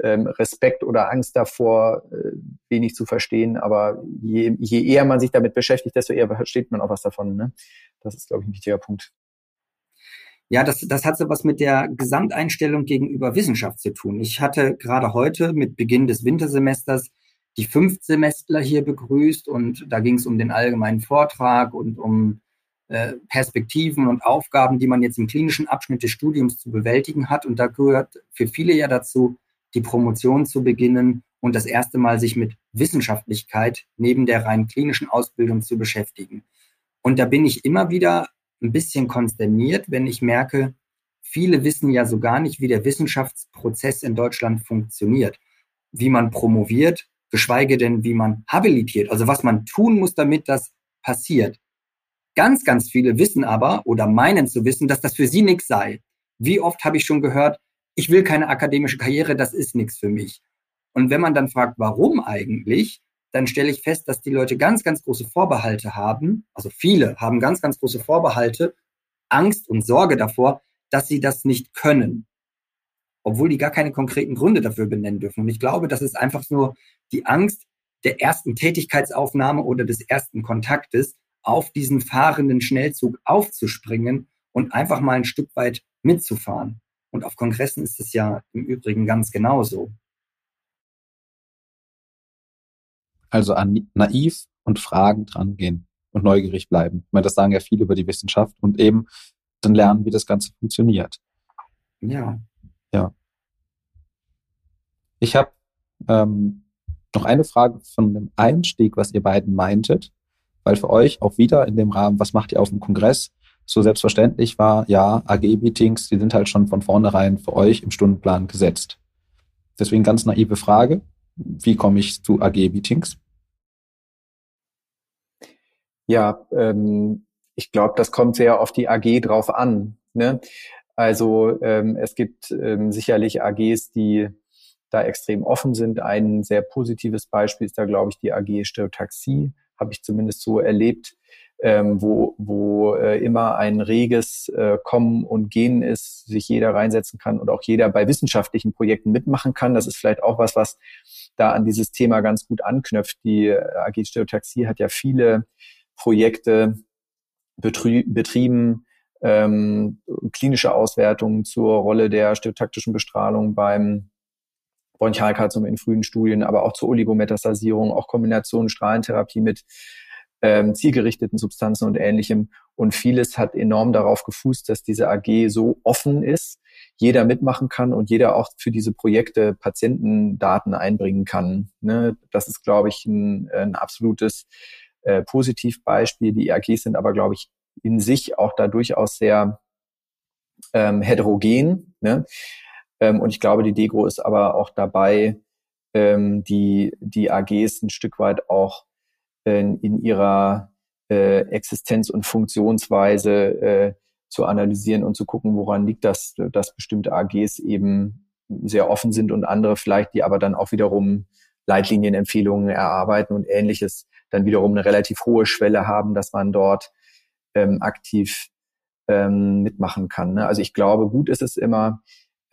Speaker 4: ähm, Respekt oder Angst davor, äh, wenig zu verstehen. Aber je, je eher man sich damit beschäftigt, desto eher versteht man auch was davon. Ne? Das ist, glaube ich, ein wichtiger Punkt.
Speaker 3: Ja, das, das hat so was mit der Gesamteinstellung gegenüber Wissenschaft zu tun. Ich hatte gerade heute mit Beginn des Wintersemesters die Fünftsemestler hier begrüßt und da ging es um den allgemeinen Vortrag und um äh, Perspektiven und Aufgaben, die man jetzt im klinischen Abschnitt des Studiums zu bewältigen hat. Und da gehört für viele ja dazu, die Promotion zu beginnen und das erste Mal sich mit Wissenschaftlichkeit neben der rein klinischen Ausbildung zu beschäftigen. Und da bin ich immer wieder ein bisschen konsterniert, wenn ich merke, viele wissen ja so gar nicht, wie der Wissenschaftsprozess in Deutschland funktioniert, wie man promoviert, geschweige denn, wie man habilitiert, also was man tun muss, damit das passiert. Ganz, ganz viele wissen aber oder meinen zu wissen, dass das für sie nichts sei. Wie oft habe ich schon gehört, ich will keine akademische Karriere, das ist nichts für mich. Und wenn man dann fragt, warum eigentlich, dann stelle ich fest, dass die Leute ganz, ganz große Vorbehalte haben. Also viele haben ganz, ganz große Vorbehalte, Angst und Sorge davor, dass sie das nicht können. Obwohl die gar keine konkreten Gründe dafür benennen dürfen. Und ich glaube, das ist einfach nur die Angst der ersten Tätigkeitsaufnahme oder des ersten Kontaktes, auf diesen fahrenden Schnellzug aufzuspringen und einfach mal ein Stück weit mitzufahren. Und auf Kongressen ist es ja im Übrigen ganz genauso.
Speaker 2: Also an naiv und Fragen drangehen und neugierig bleiben. Ich meine, das sagen ja viele über die Wissenschaft und eben dann lernen, wie das Ganze funktioniert.
Speaker 3: Ja.
Speaker 2: Ja. Ich habe ähm, noch eine Frage von dem Einstieg, was ihr beiden meintet, weil für euch auch wieder in dem Rahmen, was macht ihr auf dem Kongress, so selbstverständlich war, ja, AG-Meetings, die sind halt schon von vornherein für euch im Stundenplan gesetzt. Deswegen ganz naive Frage, wie komme ich zu AG-Meetings?
Speaker 4: Ja, ähm, ich glaube, das kommt sehr auf die AG drauf an. Ne? Also ähm, es gibt ähm, sicherlich AGs, die da extrem offen sind. Ein sehr positives Beispiel ist da, glaube ich, die AG Stereotaxie, habe ich zumindest so erlebt, ähm, wo, wo äh, immer ein reges äh, Kommen und Gehen ist, sich jeder reinsetzen kann und auch jeder bei wissenschaftlichen Projekten mitmachen kann. Das ist vielleicht auch was, was da an dieses Thema ganz gut anknüpft. Die AG Stereotaxie hat ja viele Projekte betrieben, ähm, klinische Auswertungen zur Rolle der stereotaktischen Bestrahlung beim Bronchialkarzinom in frühen Studien, aber auch zur Oligometastasierung, auch Kombinationen Strahlentherapie mit ähm, zielgerichteten Substanzen und ähnlichem. Und vieles hat enorm darauf gefußt, dass diese AG so offen ist, jeder mitmachen kann und jeder auch für diese Projekte Patientendaten einbringen kann. Ne? Das ist, glaube ich, ein, ein absolutes äh, Positivbeispiel. Die AGs sind aber, glaube ich, in sich auch da durchaus sehr ähm, heterogen. Ne? Ähm, und ich glaube, die Degro ist aber auch dabei, ähm, die, die AGs ein Stück weit auch in ihrer äh, Existenz und Funktionsweise äh, zu analysieren und zu gucken, woran liegt das, dass bestimmte AGs eben sehr offen sind und andere vielleicht, die aber dann auch wiederum Leitlinienempfehlungen erarbeiten und ähnliches, dann wiederum eine relativ hohe Schwelle haben, dass man dort ähm, aktiv ähm, mitmachen kann. Ne? Also ich glaube, gut ist es immer,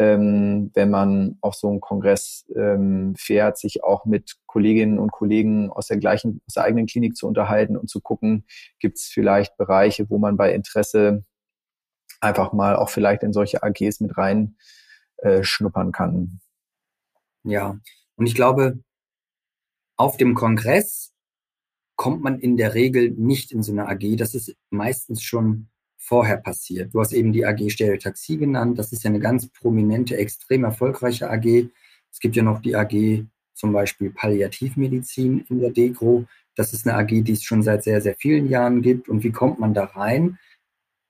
Speaker 4: ähm, wenn man auf so einen Kongress ähm, fährt, sich auch mit Kolleginnen und Kollegen aus der gleichen, aus der eigenen Klinik zu unterhalten und zu gucken, gibt es vielleicht Bereiche, wo man bei Interesse einfach mal auch vielleicht in solche AGs mit rein äh, schnuppern kann.
Speaker 3: Ja, und ich glaube, auf dem Kongress kommt man in der Regel nicht in so eine AG. Das ist meistens schon vorher passiert. Du hast eben die AG Stereotaxie genannt. Das ist ja eine ganz prominente, extrem erfolgreiche AG. Es gibt ja noch die AG zum Beispiel Palliativmedizin in der DEGRO. Das ist eine AG, die es schon seit sehr, sehr vielen Jahren gibt. Und wie kommt man da rein?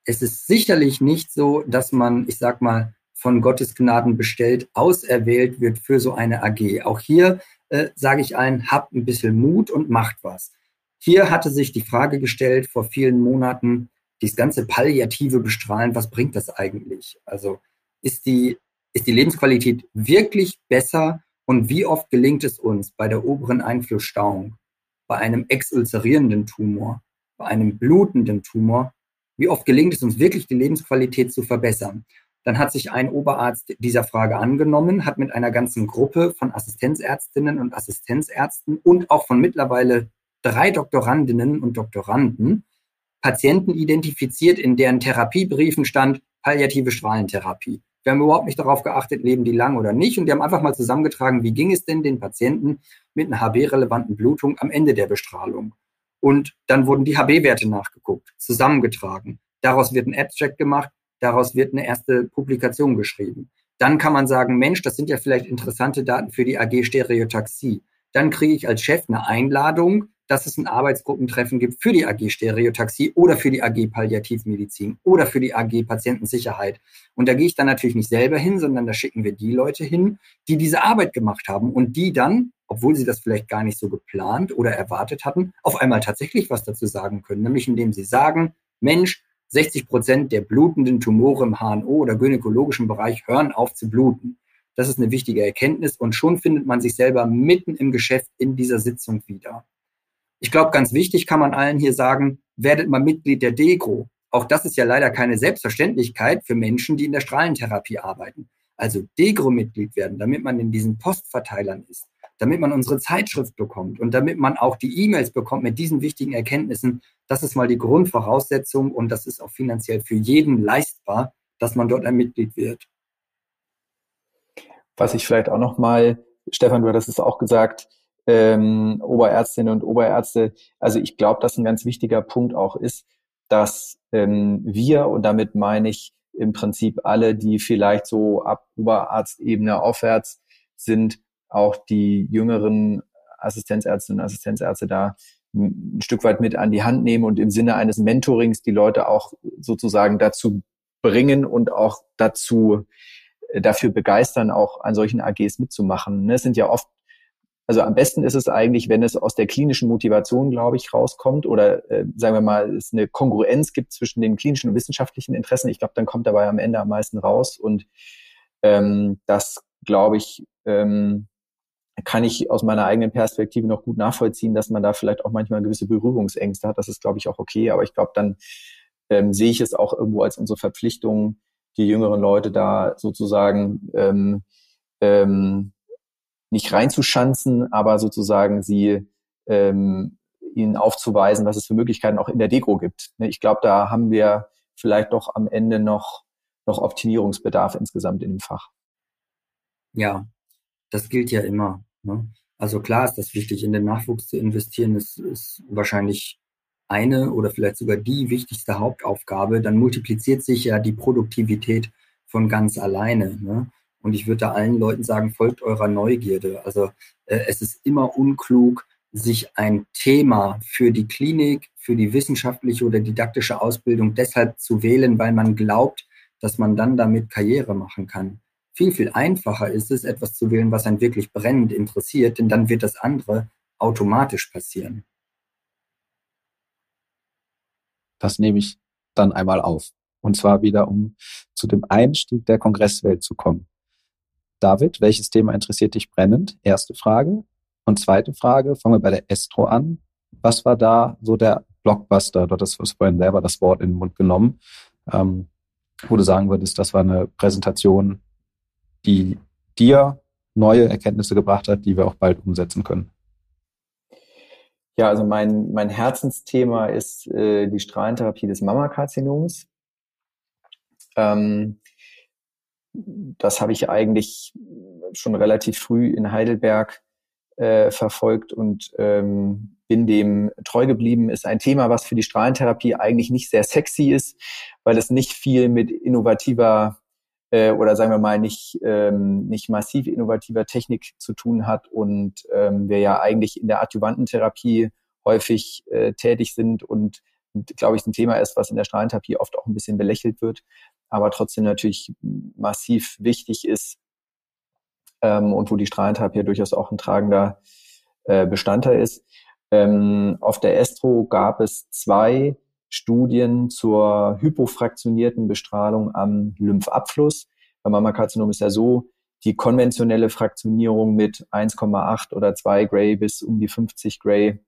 Speaker 3: Es ist sicherlich nicht so, dass man, ich sag mal, von Gottes Gnaden bestellt, auserwählt wird für so eine AG. Auch hier äh, sage ich allen, habt ein bisschen Mut und macht was. Hier hatte sich die Frage gestellt vor vielen Monaten, dieses ganze palliative Bestrahlen, was bringt das eigentlich? Also ist die, ist die Lebensqualität wirklich besser und wie oft gelingt es uns bei der oberen Einflussstauung, bei einem exulzerierenden Tumor, bei einem blutenden Tumor, wie oft gelingt es uns wirklich, die Lebensqualität zu verbessern? Dann hat sich ein Oberarzt dieser Frage angenommen, hat mit einer ganzen Gruppe von Assistenzärztinnen und Assistenzärzten und auch von mittlerweile drei Doktorandinnen und Doktoranden Patienten identifiziert, in deren Therapiebriefen stand palliative Strahlentherapie. Wir haben überhaupt nicht darauf geachtet, leben die lang oder nicht. Und die haben einfach mal zusammengetragen, wie ging es denn den Patienten mit einer HB-relevanten Blutung am Ende der Bestrahlung. Und dann wurden die HB-Werte nachgeguckt, zusammengetragen. Daraus wird ein Abstract gemacht, daraus wird eine erste Publikation geschrieben. Dann kann man sagen, Mensch, das sind ja vielleicht interessante Daten für die AG Stereotaxie. Dann kriege ich als Chef eine Einladung dass es ein Arbeitsgruppentreffen gibt für die AG Stereotaxie oder für die AG Palliativmedizin oder für die AG Patientensicherheit. Und da gehe ich dann natürlich nicht selber hin, sondern da schicken wir die Leute hin, die diese Arbeit gemacht haben und die dann, obwohl sie das vielleicht gar nicht so geplant oder erwartet hatten, auf einmal tatsächlich was dazu sagen können, nämlich indem sie sagen, Mensch, 60 Prozent der blutenden Tumore im HNO oder gynäkologischen Bereich hören auf zu bluten. Das ist eine wichtige Erkenntnis und schon findet man sich selber mitten im Geschäft in dieser Sitzung wieder. Ich glaube, ganz wichtig kann man allen hier sagen, werdet mal Mitglied der DEGRO. Auch das ist ja leider keine Selbstverständlichkeit für Menschen, die in der Strahlentherapie arbeiten. Also DEGRO-Mitglied werden, damit man in diesen Postverteilern ist, damit man unsere Zeitschrift bekommt und damit man auch die E-Mails bekommt mit diesen wichtigen Erkenntnissen. Das ist mal die Grundvoraussetzung und das ist auch finanziell für jeden leistbar, dass man dort ein Mitglied wird.
Speaker 4: Was ich vielleicht auch noch mal, Stefan, du hattest es auch gesagt, ähm, Oberärztinnen und Oberärzte. Also ich glaube, dass ein ganz wichtiger Punkt auch ist, dass ähm, wir, und damit meine ich im Prinzip alle, die vielleicht so ab Oberarztebene aufwärts sind, auch die jüngeren Assistenzärztinnen und Assistenzärzte da ein Stück weit mit an die Hand nehmen und im Sinne eines Mentorings die Leute auch sozusagen dazu bringen und auch dazu äh, dafür begeistern, auch an solchen AGs mitzumachen. Ne, es sind ja oft also am besten ist es eigentlich, wenn es aus der klinischen Motivation, glaube ich, rauskommt oder äh, sagen wir mal, es eine Kongruenz gibt zwischen den klinischen und wissenschaftlichen Interessen. Ich glaube, dann kommt dabei am Ende am meisten raus und ähm, das glaube ich, ähm, kann ich aus meiner eigenen Perspektive noch gut nachvollziehen, dass man da vielleicht auch manchmal gewisse Berührungsängste hat. Das ist, glaube ich, auch okay. Aber ich glaube, dann ähm, sehe ich es auch irgendwo als unsere Verpflichtung, die jüngeren Leute da sozusagen ähm, ähm, nicht reinzuschanzen, aber sozusagen sie ähm, ihnen aufzuweisen, was es für Möglichkeiten auch in der Deko gibt. Ne, ich glaube, da haben wir vielleicht doch am Ende noch, noch Optimierungsbedarf insgesamt in dem Fach.
Speaker 3: Ja, das gilt ja immer. Ne? Also klar ist das wichtig, in den Nachwuchs zu investieren, ist, ist wahrscheinlich eine oder vielleicht sogar die wichtigste Hauptaufgabe. Dann multipliziert sich ja die Produktivität von ganz alleine. Ne? Und ich würde da allen Leuten sagen, folgt eurer Neugierde. Also äh, es ist immer unklug, sich ein Thema für die Klinik, für die wissenschaftliche oder didaktische Ausbildung deshalb zu wählen, weil man glaubt, dass man dann damit Karriere machen kann. Viel, viel einfacher ist es, etwas zu wählen, was einen wirklich brennend interessiert, denn dann wird das andere automatisch passieren.
Speaker 2: Das nehme ich dann einmal auf. Und zwar wieder, um zu dem Einstieg der Kongresswelt zu kommen. David, welches Thema interessiert dich brennend? Erste Frage. Und zweite Frage, fangen wir bei der Estro an. Was war da so der Blockbuster? Du hattest vorhin selber das Wort in den Mund genommen, ähm, wo du sagen würdest, das war eine Präsentation, die dir neue Erkenntnisse gebracht hat, die wir auch bald umsetzen können.
Speaker 4: Ja, also mein, mein Herzensthema ist äh, die Strahlentherapie des Mammakarzinoms. Ähm, das habe ich eigentlich schon relativ früh in Heidelberg äh, verfolgt und ähm, bin dem treu geblieben. Ist ein Thema, was für die Strahlentherapie eigentlich nicht sehr sexy ist, weil es nicht viel mit innovativer äh, oder sagen wir mal nicht, ähm, nicht massiv innovativer Technik zu tun hat und ähm, wir ja eigentlich in der Adjuvantentherapie häufig äh, tätig sind und glaube ich, ein Thema ist, was in der Strahlentherapie oft auch ein bisschen belächelt wird, aber trotzdem natürlich massiv wichtig ist ähm, und wo die Strahlentherapie durchaus auch ein tragender äh, Bestandteil ist. Ähm, auf der Estro gab es zwei Studien zur hypofraktionierten Bestrahlung am Lymphabfluss. Beim Mammakarzinom ist ja so, die konventionelle Fraktionierung mit 1,8 oder 2 Gray bis um die 50 Gray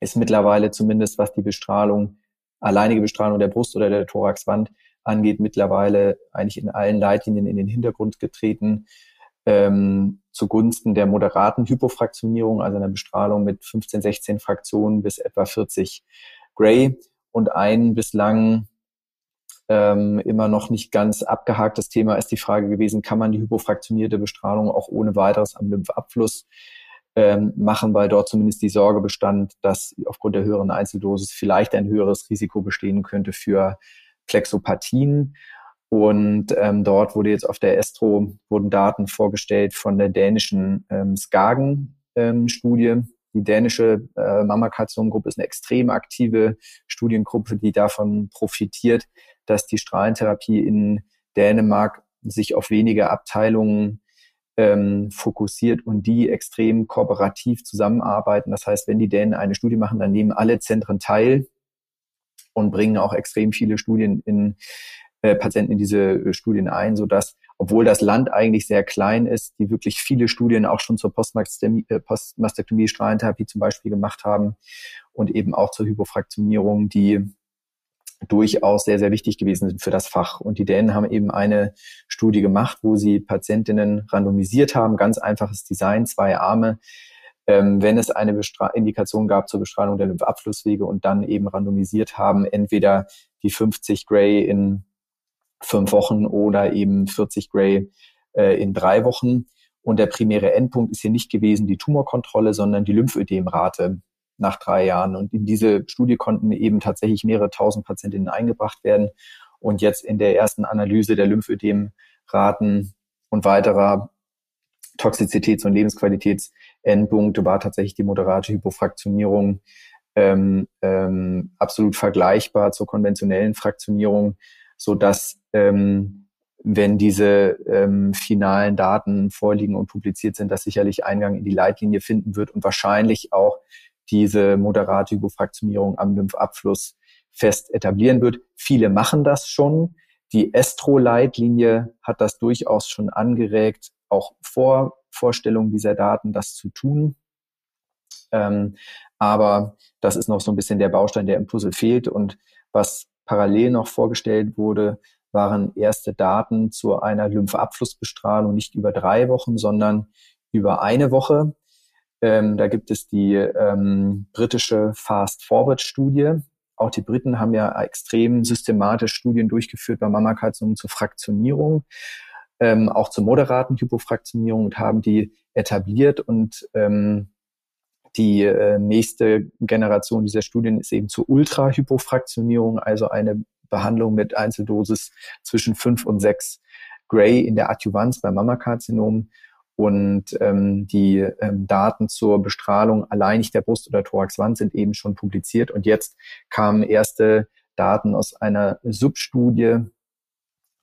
Speaker 4: ist mittlerweile zumindest, was die Bestrahlung, alleinige Bestrahlung der Brust oder der Thoraxwand angeht, mittlerweile eigentlich in allen Leitlinien in den Hintergrund getreten, ähm, zugunsten der moderaten Hypofraktionierung, also einer Bestrahlung mit 15, 16 Fraktionen bis etwa 40 Gray und ein bislang ähm, immer noch nicht ganz abgehaktes Thema ist die Frage gewesen, kann man die hypofraktionierte Bestrahlung auch ohne weiteres am Lymphabfluss ähm, machen, weil dort zumindest die Sorge bestand, dass aufgrund der höheren Einzeldosis vielleicht ein höheres Risiko bestehen könnte für Plexopathien. Und ähm, dort wurde jetzt auf der Estro wurden Daten vorgestellt von der dänischen ähm, Skagen-Studie, die dänische äh, Mammakarzinomgruppe ist eine extrem aktive Studiengruppe, die davon profitiert, dass die Strahlentherapie in Dänemark sich auf wenige Abteilungen ähm, fokussiert und die extrem kooperativ zusammenarbeiten. Das heißt, wenn die Dänen eine Studie machen, dann nehmen alle Zentren teil und bringen auch extrem viele Studien in äh, Patienten in diese äh, Studien ein, sodass obwohl das Land eigentlich sehr klein ist, die wirklich viele Studien auch schon zur Postmastektomie, äh, Postmastektomie Strahlentherapie zum Beispiel gemacht haben und eben auch zur Hypofraktionierung, die durchaus sehr, sehr wichtig gewesen sind für das Fach. Und die Dänen haben eben eine Studie gemacht, wo sie Patientinnen randomisiert haben, ganz einfaches Design, zwei Arme, ähm, wenn es eine Bestra Indikation gab zur Bestrahlung der Lymphabflusswege und dann eben randomisiert haben, entweder die 50 Gray in fünf Wochen oder eben 40 Gray äh, in drei Wochen. Und der primäre Endpunkt ist hier nicht gewesen die Tumorkontrolle, sondern die Lymphödemrate nach drei Jahren. Und in diese Studie konnten eben tatsächlich mehrere tausend Patientinnen eingebracht werden. Und jetzt in der ersten Analyse der Lymphödemraten und weiterer Toxizitäts- und Lebensqualitätsendpunkte war tatsächlich die moderate Hypofraktionierung ähm, ähm, absolut vergleichbar zur konventionellen Fraktionierung so dass ähm, wenn diese ähm, finalen Daten vorliegen und publiziert sind, das sicherlich Eingang in die Leitlinie finden wird und wahrscheinlich auch diese moderate Hypofraktionierung am Lymphabfluss fest etablieren wird. Viele machen das schon. Die Estro-Leitlinie hat das durchaus schon angeregt, auch vor Vorstellung dieser Daten, das zu tun. Ähm, aber das ist noch so ein bisschen der Baustein, der im Puzzle fehlt. Und was parallel noch vorgestellt wurde, waren erste Daten zu einer Lymphabflussbestrahlung nicht über drei Wochen, sondern über eine Woche. Ähm, da gibt es die ähm, britische Fast-Forward-Studie. Auch die Briten haben ja extrem systematisch Studien durchgeführt bei Mammakarzinom zur Fraktionierung, ähm, auch zur moderaten Hypofraktionierung und haben die etabliert und ähm, die äh, nächste Generation dieser Studien ist eben zur Ultrahypofraktionierung, also eine Behandlung mit Einzeldosis zwischen fünf und sechs Gray in der Adjuvanz beim Mammakarzinom. Und ähm, die ähm, Daten zur Bestrahlung alleinig der Brust- oder Thoraxwand sind eben schon publiziert. Und jetzt kamen erste Daten aus einer Substudie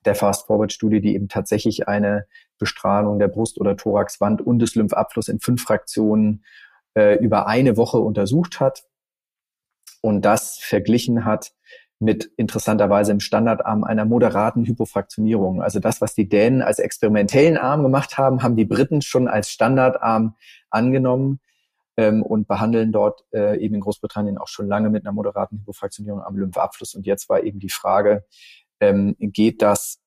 Speaker 4: der Fast-Forward-Studie, die eben tatsächlich eine Bestrahlung der Brust- oder Thoraxwand und des Lymphabfluss in fünf Fraktionen äh, über eine Woche untersucht hat und das verglichen hat mit interessanterweise im Standardarm einer moderaten Hypofraktionierung. Also das, was die Dänen als experimentellen Arm gemacht haben, haben die Briten schon als Standardarm angenommen ähm, und behandeln dort äh, eben in Großbritannien auch schon lange mit einer moderaten Hypofraktionierung am Lymphabfluss. Und jetzt war eben die Frage, ähm, geht das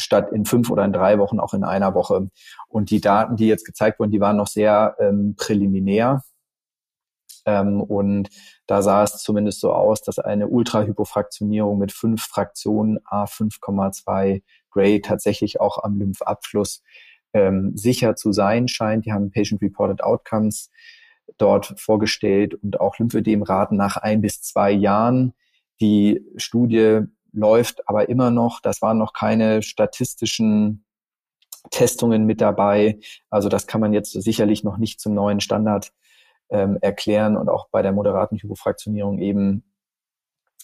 Speaker 4: statt in fünf oder in drei Wochen auch in einer Woche. Und die Daten, die jetzt gezeigt wurden, die waren noch sehr ähm, präliminär. Ähm, und da sah es zumindest so aus, dass eine Ultrahypofraktionierung mit fünf Fraktionen A5,2 Gray tatsächlich auch am Lymphabfluss ähm, sicher zu sein scheint. Die haben Patient-Reported Outcomes dort vorgestellt und auch Lymphödemraten nach ein bis zwei Jahren. Die Studie läuft aber immer noch. Das waren noch keine statistischen Testungen mit dabei. Also das kann man jetzt sicherlich noch nicht zum neuen Standard ähm, erklären. Und auch bei der moderaten Hypofraktionierung eben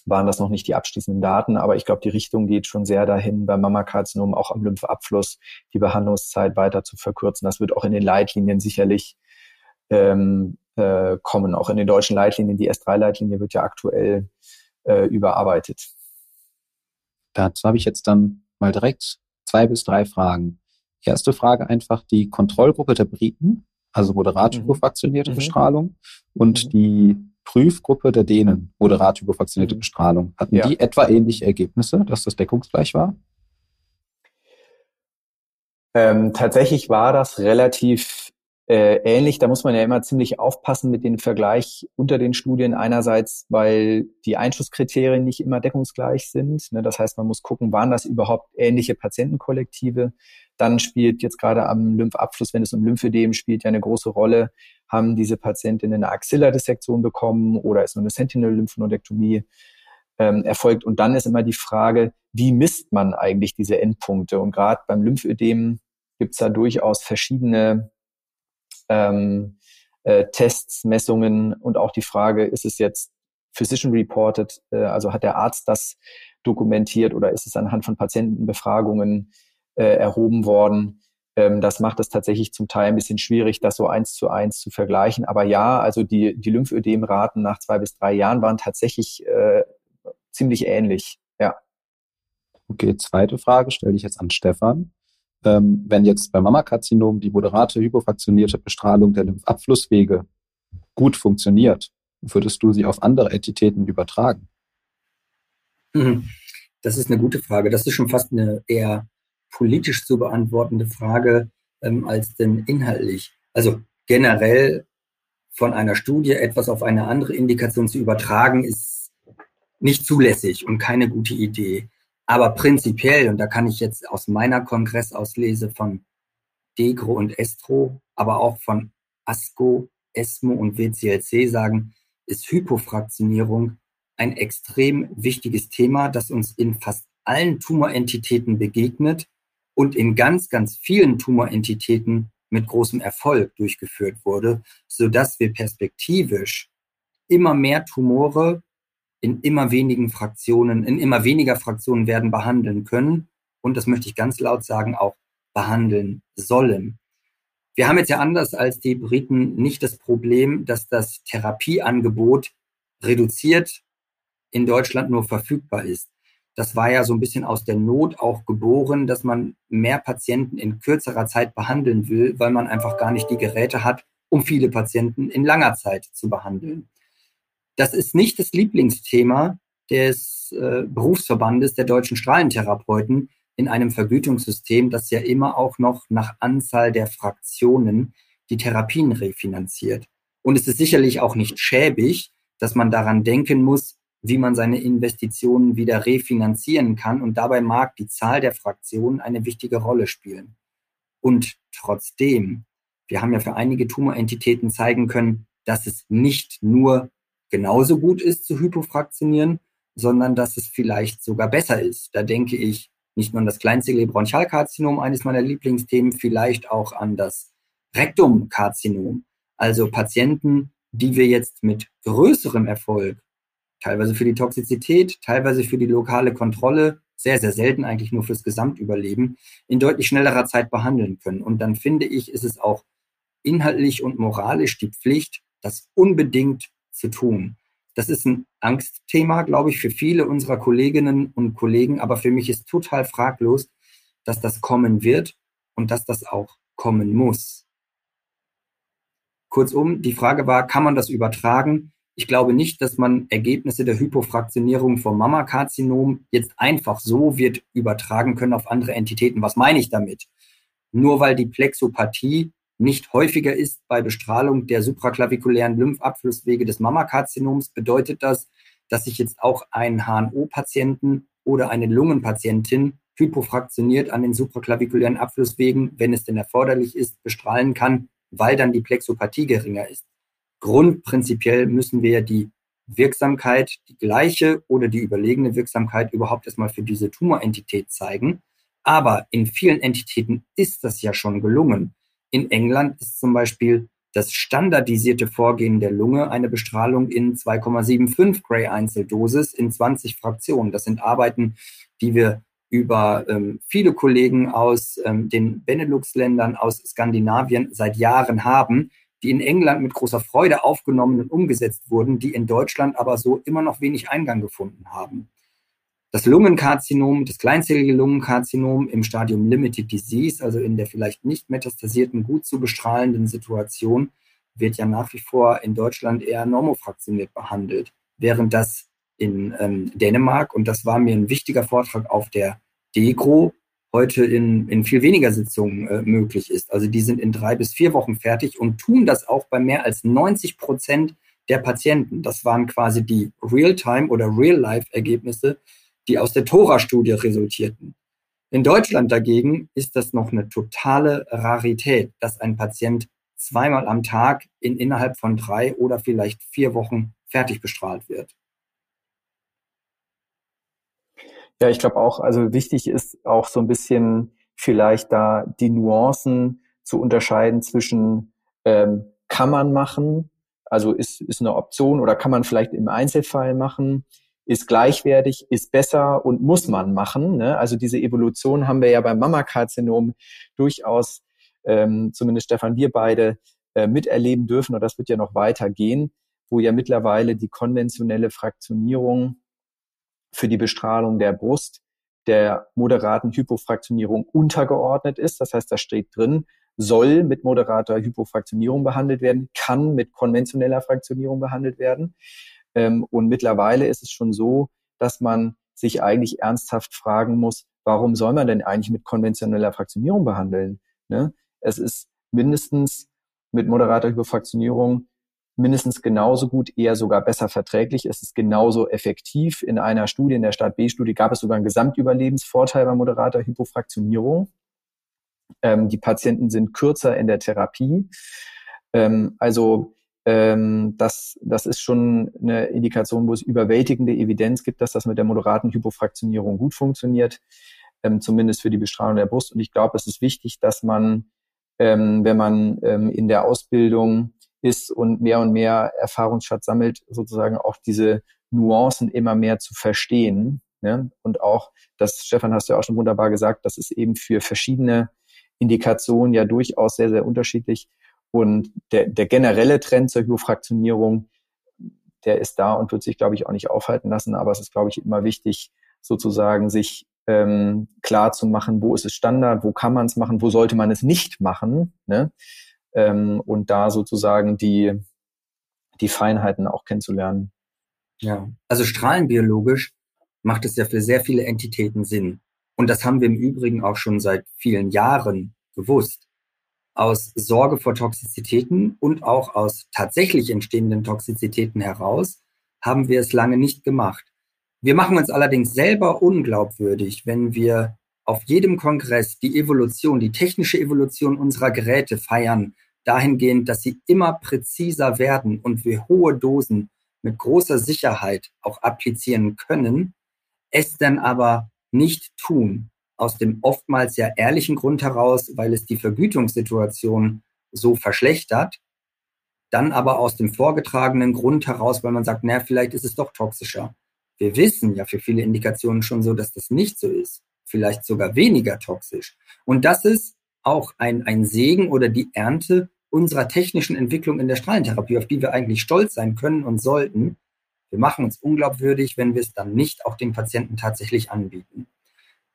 Speaker 4: waren das noch nicht die abschließenden Daten, aber ich glaube, die Richtung geht schon sehr dahin, beim Mammakarzinom auch am Lymphabfluss die Behandlungszeit weiter zu verkürzen. Das wird auch in den Leitlinien sicherlich ähm, äh, kommen. Auch in den deutschen Leitlinien, die S3-Leitlinie wird ja aktuell äh, überarbeitet.
Speaker 2: Dazu habe ich jetzt dann mal direkt zwei bis drei Fragen. Erste Frage einfach die Kontrollgruppe der Briten, also moderat mhm. hypofraktionierte mhm. Bestrahlung und mhm. die Prüfgruppe der Dänen, moderat hypofraktionierte mhm. Bestrahlung. Hatten ja. die etwa ähnliche Ergebnisse, dass das deckungsgleich war?
Speaker 4: Ähm, tatsächlich war das relativ äh, ähnlich. Da muss man ja immer ziemlich aufpassen mit dem Vergleich unter den Studien. Einerseits, weil die Einschusskriterien nicht immer deckungsgleich sind. Ne? Das heißt, man muss gucken, waren das überhaupt ähnliche Patientenkollektive? Dann spielt jetzt gerade am Lymphabfluss, wenn es um Lymphödem spielt, ja eine große Rolle. Haben diese Patientinnen eine Axillardissektion bekommen oder ist nur eine Sentinel-Lymphonodektomie ähm, erfolgt? Und dann ist immer die Frage, wie misst man eigentlich diese Endpunkte? Und gerade beim Lymphödem gibt es da durchaus verschiedene ähm, äh, Tests, Messungen und auch die Frage, ist es jetzt physician reported, äh, also hat der Arzt das dokumentiert oder ist es anhand von Patientenbefragungen äh, erhoben worden? Ähm, das macht es tatsächlich zum Teil ein bisschen schwierig, das so eins zu eins zu vergleichen. Aber ja, also die, die Lymphödemraten nach zwei bis drei Jahren waren tatsächlich äh, ziemlich ähnlich. Ja.
Speaker 2: Okay, zweite Frage stelle ich jetzt an Stefan. Ähm, wenn jetzt beim Mammakarzinom die moderate hypofraktionierte Bestrahlung der Lymphabflusswege gut funktioniert, würdest du sie auf andere Entitäten übertragen?
Speaker 3: Mhm. Das ist eine gute Frage. Das ist schon fast eine eher politisch zu beantwortende Frage ähm, als denn inhaltlich. Also generell von einer Studie etwas auf eine andere Indikation zu übertragen, ist nicht zulässig und keine gute Idee. Aber prinzipiell, und da kann ich jetzt aus meiner Kongressauslese von Degro und Estro, aber auch von ASCO, ESMO und WCLC sagen, ist Hypofraktionierung ein extrem wichtiges Thema, das uns in fast allen Tumorentitäten begegnet und in ganz, ganz vielen Tumorentitäten mit großem Erfolg durchgeführt wurde, so dass wir perspektivisch immer mehr Tumore in immer wenigen Fraktionen, in immer weniger Fraktionen werden behandeln können und das möchte ich ganz laut sagen, auch behandeln sollen. Wir haben jetzt ja anders als die Briten nicht das Problem, dass das Therapieangebot reduziert in Deutschland nur verfügbar ist. das war ja so ein bisschen aus der Not auch geboren, dass man mehr Patienten in kürzerer Zeit behandeln will, weil man einfach gar nicht die Geräte hat, um viele Patienten in langer Zeit zu behandeln. Das ist nicht das Lieblingsthema des äh, Berufsverbandes der deutschen Strahlentherapeuten in einem Vergütungssystem, das ja immer auch noch nach Anzahl der Fraktionen die Therapien refinanziert. Und es ist sicherlich auch nicht schäbig, dass man daran denken muss, wie man seine Investitionen wieder refinanzieren kann. Und dabei mag die Zahl der Fraktionen eine wichtige Rolle spielen. Und trotzdem, wir haben ja für einige Tumorentitäten zeigen können, dass es nicht nur genauso gut ist zu hypofraktionieren, sondern dass es vielleicht sogar besser ist. Da denke ich nicht nur an das Kleinzelle-Bronchialkarzinom, eines meiner Lieblingsthemen, vielleicht auch an das Rektumkarzinom. Also Patienten, die wir jetzt mit größerem Erfolg teilweise für die Toxizität, teilweise für die lokale Kontrolle, sehr, sehr selten eigentlich nur fürs Gesamtüberleben, in deutlich schnellerer Zeit behandeln können. Und dann finde ich, ist es auch inhaltlich und moralisch die Pflicht, das unbedingt zu tun. Das ist ein Angstthema, glaube ich, für viele unserer Kolleginnen und Kollegen, aber für mich ist total fraglos, dass das kommen wird und dass das auch kommen muss. Kurzum, die Frage war, kann man das übertragen? Ich glaube nicht, dass man Ergebnisse der Hypofraktionierung vom Mammakarzinom jetzt einfach so wird übertragen können auf andere Entitäten. Was meine ich damit? Nur weil die Plexopathie nicht häufiger ist bei Bestrahlung der supraklavikulären Lymphabflusswege des Mammakarzinoms, bedeutet das, dass ich jetzt auch einen HNO-Patienten oder eine Lungenpatientin hypofraktioniert an den supraklavikulären Abflusswegen, wenn es denn erforderlich ist, bestrahlen kann, weil dann die Plexopathie geringer ist grundprinzipiell müssen wir die Wirksamkeit, die gleiche oder die überlegene Wirksamkeit überhaupt erstmal für diese Tumorentität zeigen. Aber in vielen Entitäten ist das ja schon gelungen. In England ist zum Beispiel das standardisierte Vorgehen der Lunge eine Bestrahlung in 2,75 Gray Einzeldosis in 20 Fraktionen. Das sind Arbeiten, die wir über ähm, viele Kollegen aus ähm, den Benelux-Ländern, aus Skandinavien seit Jahren haben, die in England mit großer Freude aufgenommen und umgesetzt wurden, die in Deutschland aber so immer noch wenig Eingang gefunden haben. Das Lungenkarzinom, das kleinzellige Lungenkarzinom im Stadium Limited Disease, also in der vielleicht nicht metastasierten, gut zu bestrahlenden Situation, wird ja nach wie vor in Deutschland eher normofraktioniert behandelt, während das in ähm, Dänemark, und das war mir ein wichtiger Vortrag auf der DEGRO, heute in, in viel weniger Sitzungen äh, möglich ist. Also die sind in drei bis vier Wochen fertig und tun das auch bei mehr als 90 Prozent der Patienten. Das waren quasi die Real-Time- oder Real-Life-Ergebnisse, die aus der Tora-Studie resultierten. In Deutschland dagegen ist das noch eine totale Rarität, dass ein Patient zweimal am Tag in innerhalb von drei oder vielleicht vier Wochen fertig bestrahlt wird.
Speaker 4: Ja, ich glaube auch, also wichtig ist auch so ein bisschen vielleicht da die Nuancen zu unterscheiden zwischen ähm, kann man machen, also ist, ist eine Option oder kann man vielleicht im Einzelfall machen, ist gleichwertig, ist besser und muss man machen. Ne? Also diese Evolution haben wir ja beim Mammakarzinom durchaus, ähm, zumindest Stefan, wir beide äh, miterleben dürfen und das wird ja noch weitergehen, wo ja mittlerweile die konventionelle Fraktionierung für die Bestrahlung der Brust der moderaten Hypofraktionierung untergeordnet ist. Das heißt, da steht drin, soll mit moderater Hypofraktionierung behandelt werden, kann mit konventioneller Fraktionierung behandelt werden. Ähm, und mittlerweile ist es schon so, dass man sich eigentlich ernsthaft fragen muss, warum soll man denn eigentlich mit konventioneller Fraktionierung behandeln? Ne? Es ist mindestens mit moderater Hypofraktionierung mindestens genauso gut, eher sogar besser verträglich. Es ist genauso effektiv. In einer Studie, in der Start B-Studie, gab es sogar einen Gesamtüberlebensvorteil bei moderater Hypofraktionierung. Ähm, die Patienten sind kürzer in der Therapie. Ähm, also ähm, das, das ist schon eine Indikation, wo es überwältigende Evidenz gibt, dass das mit der moderaten Hypofraktionierung gut funktioniert, ähm, zumindest für die Bestrahlung der Brust. Und ich glaube, es ist wichtig, dass man, ähm, wenn man ähm, in der Ausbildung ist und mehr und mehr Erfahrungsschatz sammelt, sozusagen auch diese Nuancen immer mehr zu verstehen. Ne? Und auch, das, Stefan, hast du ja auch schon wunderbar gesagt, das ist eben für verschiedene Indikationen ja durchaus sehr, sehr unterschiedlich. Und der, der generelle Trend zur Hypofraktionierung, der ist da und wird sich, glaube ich, auch nicht aufhalten lassen. Aber es ist, glaube ich, immer wichtig, sozusagen sich ähm, klar zu machen, wo ist es Standard, wo kann man es machen, wo sollte man es nicht machen. Ne? Ähm, und da sozusagen die, die Feinheiten auch kennenzulernen.
Speaker 3: Ja, also strahlenbiologisch macht es ja für sehr viele Entitäten Sinn. Und das haben wir im Übrigen auch schon seit vielen Jahren gewusst. Aus Sorge vor Toxizitäten und auch aus tatsächlich entstehenden Toxizitäten heraus haben wir es lange nicht gemacht. Wir machen uns allerdings selber unglaubwürdig, wenn wir auf jedem Kongress die Evolution, die technische Evolution unserer Geräte feiern, dahingehend, dass sie immer präziser werden und wir hohe Dosen mit großer Sicherheit auch applizieren können, es dann aber nicht tun, aus dem oftmals ja ehrlichen Grund heraus, weil es die Vergütungssituation so verschlechtert, dann aber aus dem vorgetragenen Grund heraus, weil man sagt, naja, vielleicht ist es doch toxischer. Wir wissen ja für viele Indikationen schon so, dass das nicht so ist. Vielleicht sogar weniger toxisch. Und das ist auch ein, ein Segen oder die Ernte unserer technischen Entwicklung in der Strahlentherapie, auf die wir eigentlich stolz sein können und sollten. Wir machen uns unglaubwürdig, wenn wir es dann nicht auch den Patienten tatsächlich anbieten.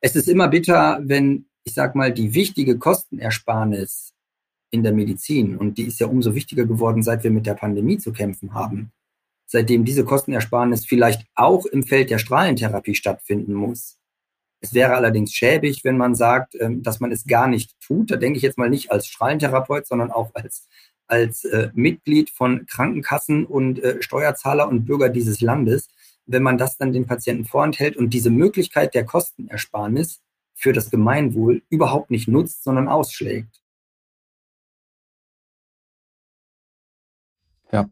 Speaker 3: Es ist immer bitter, wenn, ich sag mal, die wichtige Kostenersparnis in der Medizin, und die ist ja umso wichtiger geworden, seit wir mit der Pandemie zu kämpfen haben, seitdem diese Kostenersparnis vielleicht auch im Feld der Strahlentherapie stattfinden muss. Es wäre allerdings schäbig, wenn man sagt, ähm, dass man es gar nicht tut. Da denke ich jetzt mal nicht als Strahlentherapeut, sondern auch als, als äh, Mitglied von Krankenkassen und äh, Steuerzahler und Bürger dieses Landes, wenn man das dann den Patienten vorenthält und diese Möglichkeit der Kostenersparnis für das Gemeinwohl überhaupt nicht nutzt, sondern ausschlägt.
Speaker 2: Ja,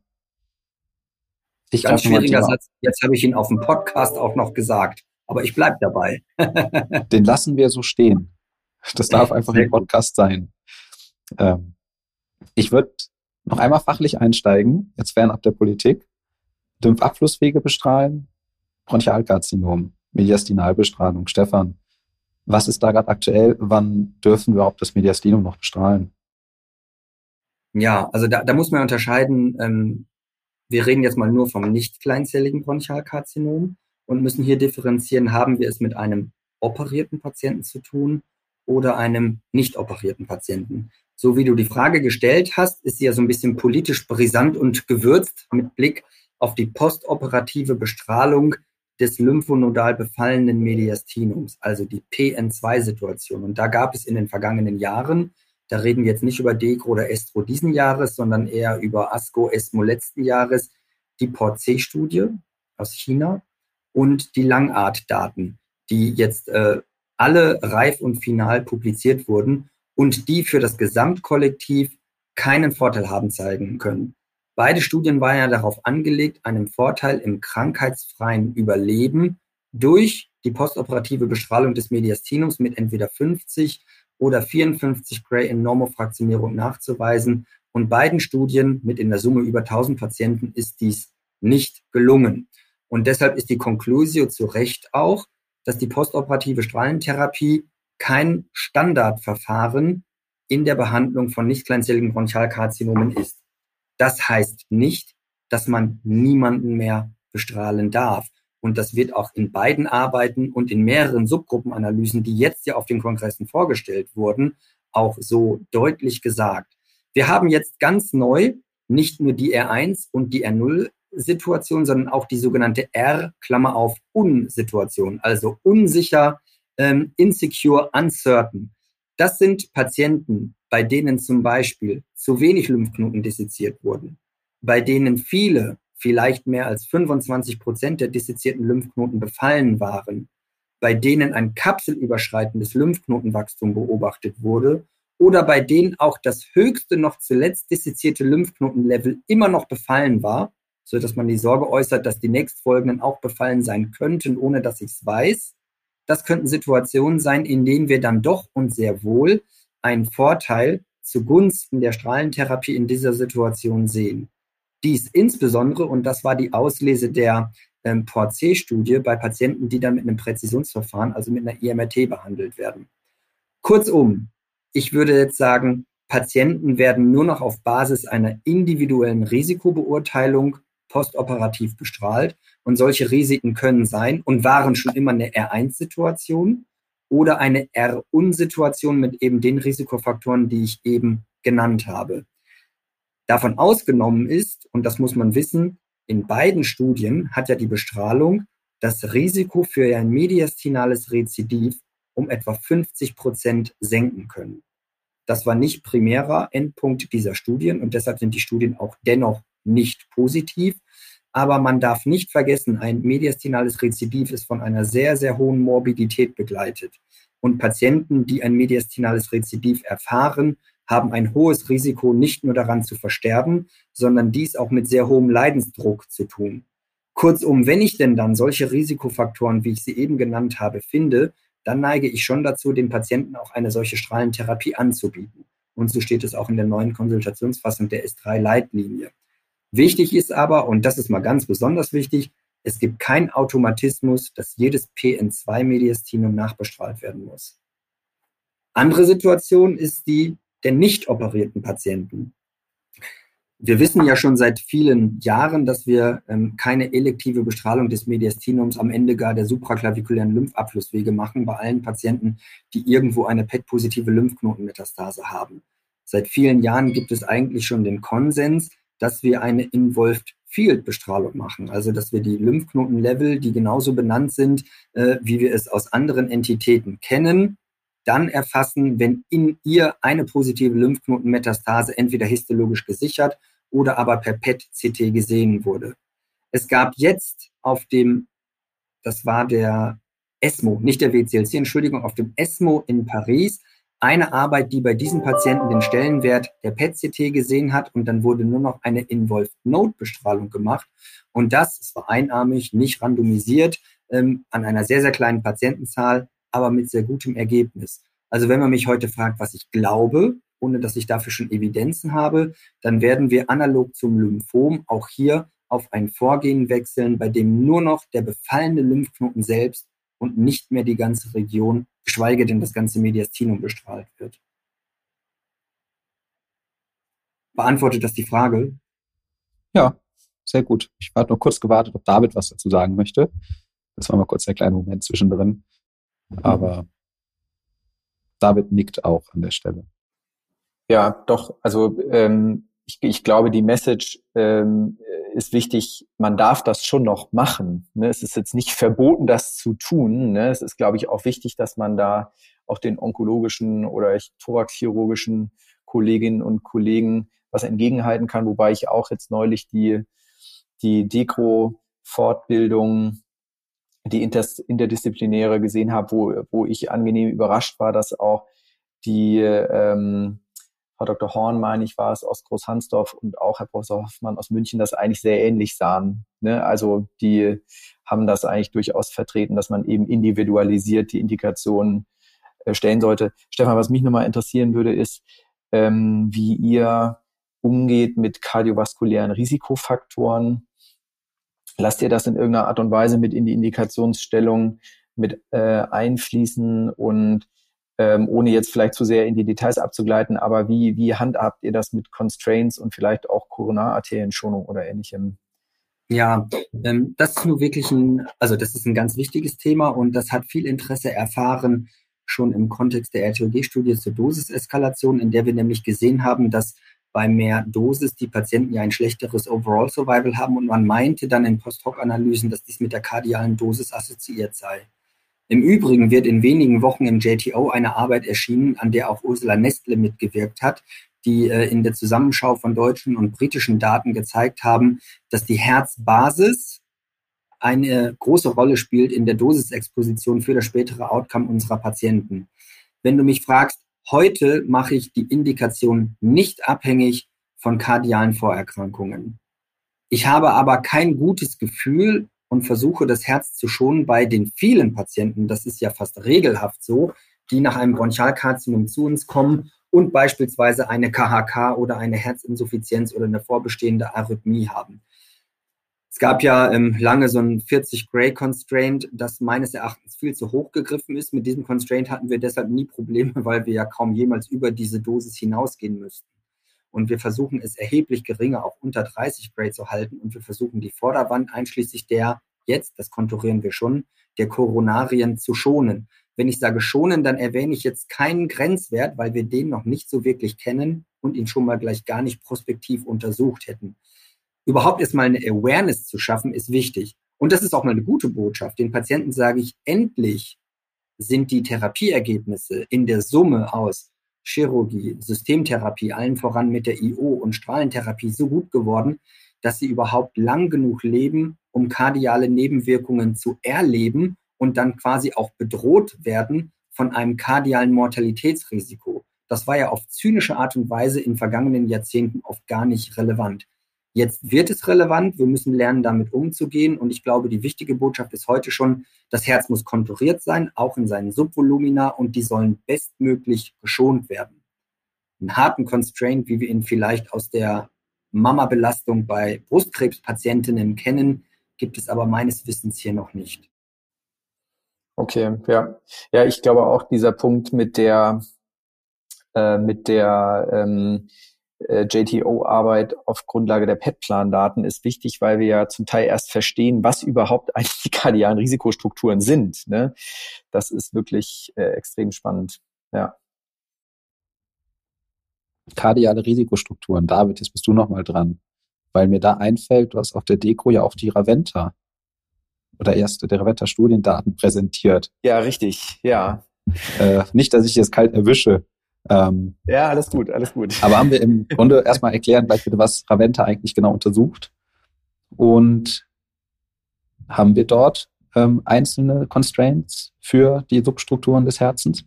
Speaker 3: ich Ganz schwieriger Satz. Jetzt habe ich ihn auf dem Podcast auch noch gesagt. Aber ich bleibe dabei.
Speaker 2: Den lassen wir so stehen. Das darf einfach ein Podcast sein. Ähm, ich würde noch einmal fachlich einsteigen, jetzt fernab der Politik. Lymphabflusswege bestrahlen, Bronchialkarzinom, Mediastinalbestrahlung. Stefan, was ist da gerade aktuell? Wann dürfen wir überhaupt das Mediastinum noch bestrahlen?
Speaker 3: Ja, also da, da muss man unterscheiden, ähm, wir reden jetzt mal nur vom nicht kleinzelligen Bronchialkarzinom und müssen hier differenzieren, haben wir es mit einem operierten Patienten zu tun oder einem nicht operierten Patienten. So wie du die Frage gestellt hast, ist sie ja so ein bisschen politisch brisant und gewürzt mit Blick auf die postoperative Bestrahlung des lymphonodal befallenen Mediastinums, also die PN2-Situation. Und da gab es in den vergangenen Jahren da reden wir jetzt nicht über Degro oder Estro diesen Jahres, sondern eher über ASCO ESMO letzten Jahres, die Port-C-Studie aus China und die Langart-Daten, die jetzt äh, alle reif und final publiziert wurden und die für das Gesamtkollektiv keinen Vorteil haben zeigen können. Beide Studien waren ja darauf angelegt, einen Vorteil im krankheitsfreien Überleben durch die postoperative Bestrahlung des Mediastinums mit entweder 50 oder 54 Gray in Normofraktionierung nachzuweisen. Und beiden Studien mit in der Summe über 1000 Patienten ist dies nicht gelungen. Und deshalb ist die Conclusio zu Recht auch, dass die postoperative Strahlentherapie kein Standardverfahren in der Behandlung von nicht kleinzelligen Bronchialkarzinomen ist. Das heißt nicht, dass man niemanden mehr bestrahlen darf. Und das wird auch in beiden Arbeiten und in mehreren Subgruppenanalysen, die jetzt ja auf den Kongressen vorgestellt wurden, auch so deutlich gesagt. Wir haben jetzt ganz neu nicht nur die R1 und die R0 Situation, sondern auch die sogenannte R, Klammer auf, Un-Situation, also unsicher, ähm, insecure, uncertain. Das sind Patienten, bei denen zum Beispiel zu wenig Lymphknoten disseziert wurden, bei denen viele vielleicht mehr als 25 Prozent der dissezierten Lymphknoten befallen waren, bei denen ein kapselüberschreitendes Lymphknotenwachstum beobachtet wurde oder bei denen auch das höchste noch zuletzt dissezierte Lymphknotenlevel immer noch befallen war, so dass man die Sorge äußert, dass die nächstfolgenden auch befallen sein könnten, ohne dass ich es weiß. Das könnten Situationen sein, in denen wir dann doch und sehr wohl einen Vorteil zugunsten der Strahlentherapie in dieser Situation sehen. Dies insbesondere, und das war die Auslese der ähm, Port-C-Studie bei Patienten, die dann mit einem Präzisionsverfahren, also mit einer IMRT behandelt werden. Kurzum, ich würde jetzt sagen, Patienten werden nur noch auf Basis einer individuellen Risikobeurteilung postoperativ bestrahlt. Und solche Risiken können sein und waren schon immer eine R1-Situation oder eine R-Un-Situation mit eben den Risikofaktoren, die ich eben genannt habe. Davon ausgenommen ist, und das muss man wissen, in beiden Studien hat ja die Bestrahlung das Risiko für ein mediastinales Rezidiv um etwa 50 Prozent senken können. Das war nicht primärer Endpunkt dieser Studien und deshalb sind die Studien auch dennoch nicht positiv. Aber man darf nicht vergessen, ein mediastinales Rezidiv ist von einer sehr, sehr hohen Morbidität begleitet. Und Patienten, die ein mediastinales Rezidiv erfahren, haben ein hohes Risiko, nicht nur daran zu versterben, sondern dies auch mit sehr hohem Leidensdruck zu tun. Kurzum, wenn ich denn dann solche Risikofaktoren, wie ich sie eben genannt habe, finde, dann neige ich schon dazu, dem Patienten auch eine solche Strahlentherapie anzubieten. Und so steht es auch in der neuen Konsultationsfassung der S3-Leitlinie. Wichtig ist aber, und das ist mal ganz besonders wichtig, es gibt keinen Automatismus, dass jedes PN2-Mediastinum nachbestrahlt werden muss. Andere Situation ist die der nicht operierten Patienten. Wir wissen ja schon seit vielen Jahren, dass wir ähm, keine elektive Bestrahlung des Mediastinums am Ende gar der supraklavikulären Lymphabflusswege machen bei allen Patienten, die irgendwo eine PET-positive Lymphknotenmetastase haben. Seit vielen Jahren gibt es eigentlich schon den Konsens, dass wir eine Involved Field Bestrahlung machen, also dass wir die Lymphknotenlevel, die genauso benannt sind, äh, wie wir es aus anderen Entitäten kennen, dann erfassen, wenn in ihr eine positive Lymphknotenmetastase entweder histologisch gesichert oder aber per PET-CT gesehen wurde. Es gab jetzt auf dem, das war der ESMO, nicht der WCLC, Entschuldigung, auf dem ESMO in Paris eine Arbeit, die bei diesen Patienten den Stellenwert der PET-CT gesehen hat und dann wurde nur noch eine Involved-Node-Bestrahlung gemacht. Und das, es war einarmig, nicht randomisiert, ähm, an einer sehr, sehr kleinen Patientenzahl, aber mit sehr gutem Ergebnis. Also wenn man mich heute fragt, was ich glaube, ohne dass ich dafür schon Evidenzen habe, dann werden wir analog zum Lymphom auch hier auf ein Vorgehen wechseln, bei dem nur noch der befallene Lymphknoten selbst und nicht mehr die ganze Region, geschweige denn das ganze Mediastinum bestrahlt wird. Beantwortet das die Frage?
Speaker 2: Ja, sehr gut. Ich warte nur kurz gewartet, ob David was dazu sagen möchte. Das war mal kurz der kleine Moment zwischendrin. Aber David nickt auch an der Stelle.
Speaker 4: Ja, doch. Also ähm, ich, ich glaube, die Message ähm, ist wichtig. Man darf das schon noch machen. Ne? Es ist jetzt nicht verboten, das zu tun. Ne? Es ist, glaube ich, auch wichtig, dass man da auch den onkologischen oder thoraxchirurgischen Kolleginnen und Kollegen was entgegenhalten kann. Wobei ich auch jetzt neulich die die Dekro-Fortbildung die interdisziplinäre gesehen habe, wo, wo ich angenehm überrascht war, dass auch die ähm, Frau Dr. Horn, meine ich, war es aus Großhansdorf und auch Herr Professor Hoffmann aus München das eigentlich sehr ähnlich sahen. Ne? Also die haben das eigentlich durchaus vertreten, dass man eben individualisiert die Indikationen äh, stellen sollte. Stefan, was mich nochmal interessieren würde, ist, ähm, wie ihr umgeht mit kardiovaskulären Risikofaktoren lasst ihr das in irgendeiner Art und Weise mit in die Indikationsstellung mit äh, einfließen und ähm, ohne jetzt vielleicht zu sehr in die Details abzugleiten, aber wie, wie handhabt ihr das mit Constraints und vielleicht auch Koronararterienschonung oder ähnlichem?
Speaker 3: Ja, ähm, das ist nur wirklich ein, also das ist ein ganz wichtiges Thema und das hat viel Interesse erfahren schon im Kontext der RTOG-Studie zur Dosiseskalation, in der wir nämlich gesehen haben, dass bei mehr Dosis die Patienten ja ein schlechteres Overall Survival haben und man meinte dann in Post-Hoc-Analysen, dass dies mit der kardialen Dosis assoziiert sei. Im Übrigen wird in wenigen Wochen im JTO eine Arbeit erschienen, an der auch Ursula Nestle mitgewirkt hat, die äh, in der Zusammenschau von deutschen und britischen Daten gezeigt haben, dass die Herzbasis eine große Rolle spielt in der Dosisexposition für das spätere Outcome unserer Patienten. Wenn du mich fragst, Heute mache ich die Indikation nicht abhängig von kardialen Vorerkrankungen. Ich habe aber kein gutes Gefühl und versuche das Herz zu schonen bei den vielen Patienten, das ist ja fast regelhaft so, die nach einem Bronchialkarzinom zu uns kommen und beispielsweise eine KHK oder eine Herzinsuffizienz oder eine vorbestehende Arrhythmie haben. Es gab ja ähm, lange so ein 40 Gray Constraint, das meines Erachtens viel zu hoch gegriffen ist. Mit diesem Constraint hatten wir deshalb nie Probleme, weil wir ja kaum jemals über diese Dosis hinausgehen müssten. Und wir versuchen es erheblich geringer, auch unter 30 Gray zu halten und wir versuchen die Vorderwand einschließlich der jetzt, das konturieren wir schon, der Koronarien zu schonen. Wenn ich sage schonen, dann erwähne ich jetzt keinen Grenzwert, weil wir den noch nicht so wirklich kennen und ihn schon mal gleich gar nicht prospektiv untersucht hätten. Überhaupt erstmal eine Awareness zu schaffen, ist wichtig. Und das ist auch mal eine gute Botschaft. Den Patienten sage ich, endlich sind die Therapieergebnisse in der Summe aus Chirurgie, Systemtherapie, allen voran mit der IO und Strahlentherapie so gut geworden, dass sie überhaupt lang genug leben, um kardiale Nebenwirkungen zu erleben und dann quasi auch bedroht werden von einem kardialen Mortalitätsrisiko. Das war ja auf zynische Art und Weise in vergangenen Jahrzehnten oft gar nicht relevant. Jetzt wird es relevant, wir müssen lernen, damit umzugehen. Und ich glaube, die wichtige Botschaft ist heute schon, das Herz muss konturiert sein, auch in seinen Subvolumina, und die sollen bestmöglich geschont werden. Einen harten Constraint, wie wir ihn vielleicht aus der Mama-Belastung bei Brustkrebspatientinnen kennen, gibt es aber meines Wissens hier noch nicht.
Speaker 4: Okay, ja. Ja, ich glaube auch dieser Punkt mit der, äh, mit der ähm, äh, JTO-Arbeit auf Grundlage der PET-Plan-Daten ist wichtig, weil wir ja zum Teil erst verstehen, was überhaupt eigentlich die kardialen Risikostrukturen sind. Ne? Das ist wirklich äh, extrem spannend. Ja.
Speaker 2: Kardiale Risikostrukturen. David, jetzt bist du nochmal dran. Weil mir da einfällt, du hast auf der Deko ja auch die Raventa oder erste der Raventa Studiendaten präsentiert.
Speaker 4: Ja, richtig. Ja.
Speaker 2: Äh, nicht, dass ich jetzt kalt erwische.
Speaker 4: Ähm, ja, alles gut, alles gut.
Speaker 2: Aber haben wir im Grunde erstmal erklären gleich bitte, was Raventa eigentlich genau untersucht. Und haben wir dort ähm, einzelne Constraints für die Substrukturen des Herzens?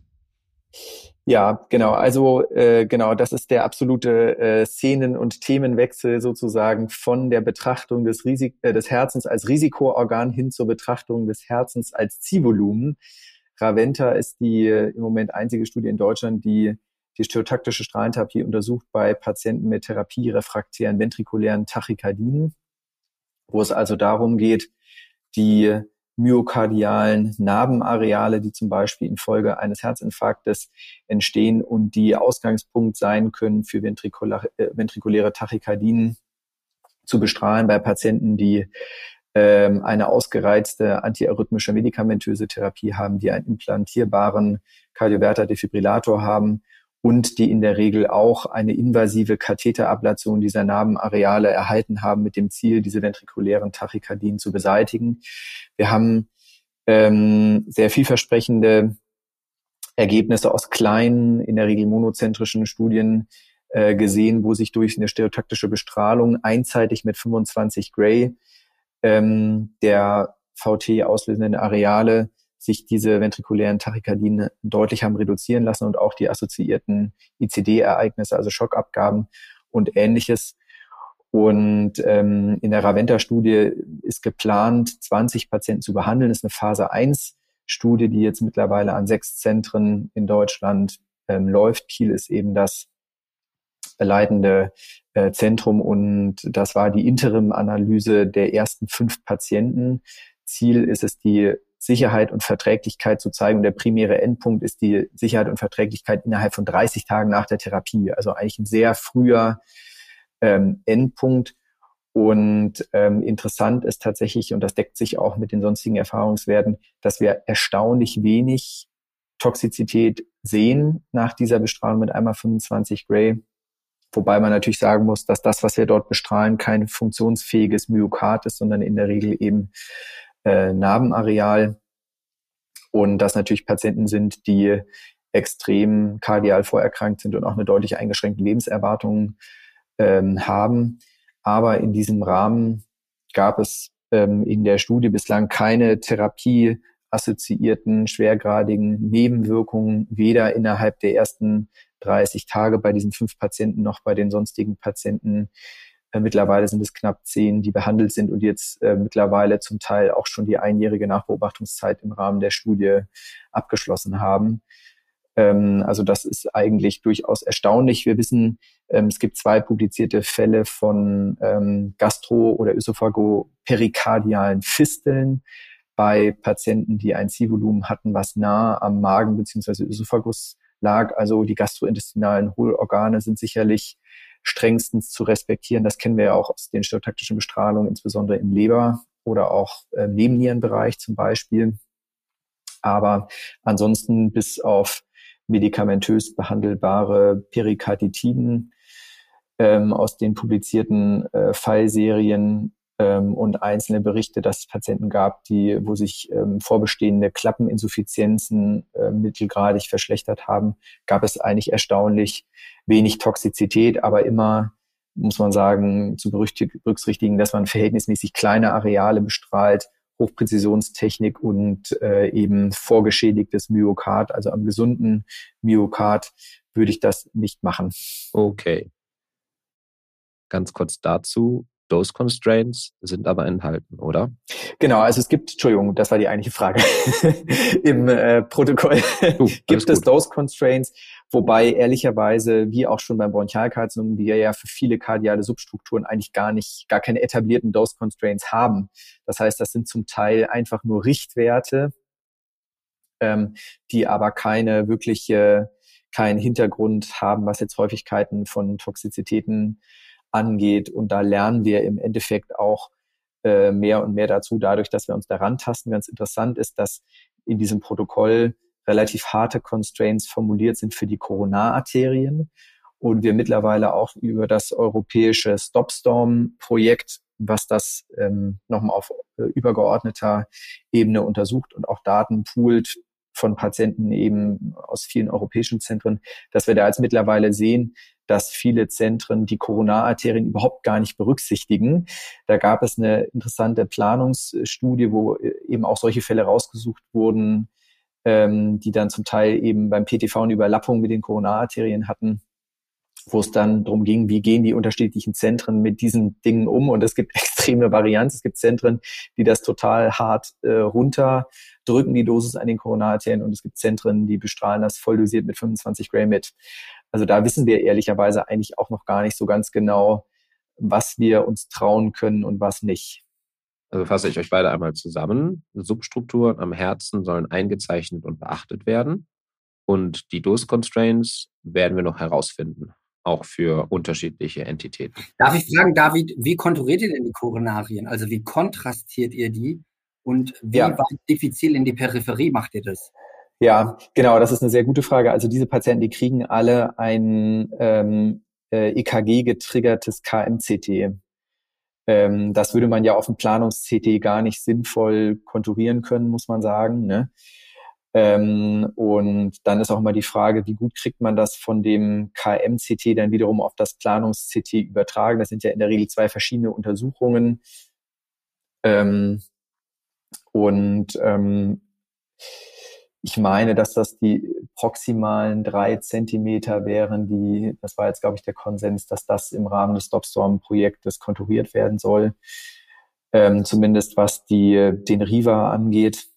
Speaker 4: Ja, genau. Also äh, genau, das ist der absolute äh, Szenen- und Themenwechsel sozusagen von der Betrachtung des, Risik äh, des Herzens als Risikoorgan hin zur Betrachtung des Herzens als Zielvolumen. Raventa ist die äh, im Moment einzige Studie in Deutschland, die die stereotaktische Strahlentherapie untersucht bei Patienten mit therapierefraktären ventrikulären Tachykardien, wo es also darum geht, die myokardialen Narbenareale, die zum Beispiel infolge eines Herzinfarktes entstehen und die Ausgangspunkt sein können für ventrikuläre, äh, ventrikuläre Tachykardien, zu bestrahlen bei Patienten, die ähm, eine ausgereizte antiarrhythmische medikamentöse Therapie haben, die einen implantierbaren Kardioverter-Defibrillator haben und die in der Regel auch eine invasive Katheterablation dieser Narbenareale erhalten haben mit dem Ziel, diese ventrikulären Tachykardien zu beseitigen. Wir haben ähm, sehr vielversprechende Ergebnisse aus kleinen, in der Regel monozentrischen Studien äh, gesehen, wo sich durch eine stereotaktische Bestrahlung einseitig mit 25 Gray ähm, der VT auslösenden Areale sich diese ventrikulären Tachykardien deutlich haben reduzieren lassen und auch die assoziierten ICD-Ereignisse, also Schockabgaben und ähnliches. Und ähm, in der Raventa-Studie ist geplant, 20 Patienten zu behandeln. Das ist eine Phase 1-Studie, die jetzt mittlerweile an sechs Zentren in Deutschland ähm, läuft. Kiel ist eben das leitende äh, Zentrum und das war die Interim-Analyse der ersten fünf Patienten. Ziel ist es, die Sicherheit und Verträglichkeit zu zeigen. Und der primäre Endpunkt ist die Sicherheit und Verträglichkeit innerhalb von 30 Tagen nach der Therapie. Also eigentlich ein sehr früher ähm, Endpunkt. Und ähm, interessant ist tatsächlich, und das deckt sich auch mit den sonstigen Erfahrungswerten, dass wir erstaunlich wenig Toxizität sehen nach dieser Bestrahlung mit einmal 25 Gray. Wobei man natürlich sagen muss, dass das, was wir dort bestrahlen, kein funktionsfähiges Myokard ist, sondern in der Regel eben äh, Narbenareal und dass natürlich Patienten sind, die extrem kardial vorerkrankt sind und auch eine deutlich eingeschränkte Lebenserwartung ähm, haben. Aber in diesem Rahmen gab es ähm, in der Studie bislang keine Therapie assoziierten schwergradigen Nebenwirkungen, weder innerhalb der ersten 30 Tage bei diesen fünf Patienten noch bei den sonstigen Patienten mittlerweile sind es knapp zehn, die behandelt sind und jetzt äh, mittlerweile zum Teil auch schon die einjährige Nachbeobachtungszeit im Rahmen der Studie abgeschlossen haben. Ähm, also das ist eigentlich durchaus erstaunlich. Wir wissen, ähm, es gibt zwei publizierte Fälle von ähm, Gastro- oder Ösophago-perikardialen Fisteln bei Patienten, die ein Zielvolumen hatten, was nah am Magen bzw. Ösophagus lag. Also die gastrointestinalen Hohlorgane sind sicherlich strengstens zu respektieren. Das kennen wir ja auch aus den stereotaktischen Bestrahlungen, insbesondere im Leber- oder auch äh, Nebennierenbereich zum Beispiel. Aber ansonsten bis auf medikamentös behandelbare Perikarditiden ähm, aus den publizierten äh, Fallserien ähm, und einzelne Berichte, dass es Patienten gab, die, wo sich ähm, vorbestehende Klappeninsuffizienzen äh, mittelgradig verschlechtert haben, gab es eigentlich erstaunlich wenig Toxizität, aber immer muss man sagen, zu berücksichtigen, dass man verhältnismäßig kleine Areale bestrahlt, Hochpräzisionstechnik und äh, eben vorgeschädigtes Myokard, also am gesunden Myokard würde ich das nicht machen.
Speaker 5: Okay. Ganz kurz dazu. Dose Constraints sind aber enthalten, oder?
Speaker 4: Genau, also es gibt, Entschuldigung, das war die eigentliche Frage. Im äh, Protokoll uh, gibt es Dose Constraints, wobei ehrlicherweise, wie auch schon beim Bronchialkarzinom, wir ja für viele kardiale Substrukturen eigentlich gar nicht, gar keine etablierten Dose Constraints haben. Das heißt, das sind zum Teil einfach nur Richtwerte, ähm, die aber keine wirkliche, keinen Hintergrund haben, was jetzt Häufigkeiten von Toxizitäten angeht. Und da lernen wir im Endeffekt auch äh, mehr und mehr dazu, dadurch, dass wir uns daran tasten. Ganz interessant ist, dass in diesem Protokoll relativ harte Constraints formuliert sind für die Koronararterien und wir mittlerweile auch über das europäische Stopstorm-Projekt, was das ähm, nochmal auf äh, übergeordneter Ebene untersucht und auch Daten poolt von Patienten eben aus vielen europäischen Zentren, dass wir da jetzt mittlerweile sehen, dass viele Zentren die Koronararterien überhaupt gar nicht berücksichtigen. Da gab es eine interessante Planungsstudie, wo äh, eben auch solche Fälle rausgesucht wurden, ähm, die dann zum Teil eben beim PTV eine Überlappung mit den Koronararterien hatten wo es dann darum ging, wie gehen die unterschiedlichen Zentren mit diesen Dingen um. Und es gibt extreme Varianz. Es gibt Zentren, die das total hart äh, runterdrücken, die Dosis an den Koronararterien. Und es gibt Zentren, die bestrahlen das voll dosiert mit 25 Gramm mit. Also da wissen wir ehrlicherweise eigentlich auch noch gar nicht so ganz genau, was wir uns trauen können und was nicht.
Speaker 5: Also fasse ich euch beide einmal zusammen. Substrukturen am Herzen sollen eingezeichnet und beachtet werden. Und die Dose Constraints werden wir noch herausfinden, auch für unterschiedliche Entitäten.
Speaker 3: Darf ich fragen, David, wie konturiert ihr denn die Koronarien? Also wie kontrastiert ihr die? Und wie ja. diffizil in die Peripherie macht ihr das?
Speaker 4: Ja, genau, das ist eine sehr gute Frage. Also diese Patienten, die kriegen alle ein ähm, äh, EKG-getriggertes KMCT. Ähm, das würde man ja auf dem Planungs-CT gar nicht sinnvoll konturieren können, muss man sagen. Ne? Ähm, und dann ist auch immer die Frage, wie gut kriegt man das von dem KMCT dann wiederum auf das Planungs-CT übertragen. Das sind ja in der Regel zwei verschiedene Untersuchungen. Ähm, und ähm, ich meine, dass das die proximalen drei Zentimeter wären, die, das war jetzt, glaube ich, der Konsens, dass das im Rahmen des Stopstorm-Projektes konturiert werden soll. Ähm, zumindest was die, den Riva angeht.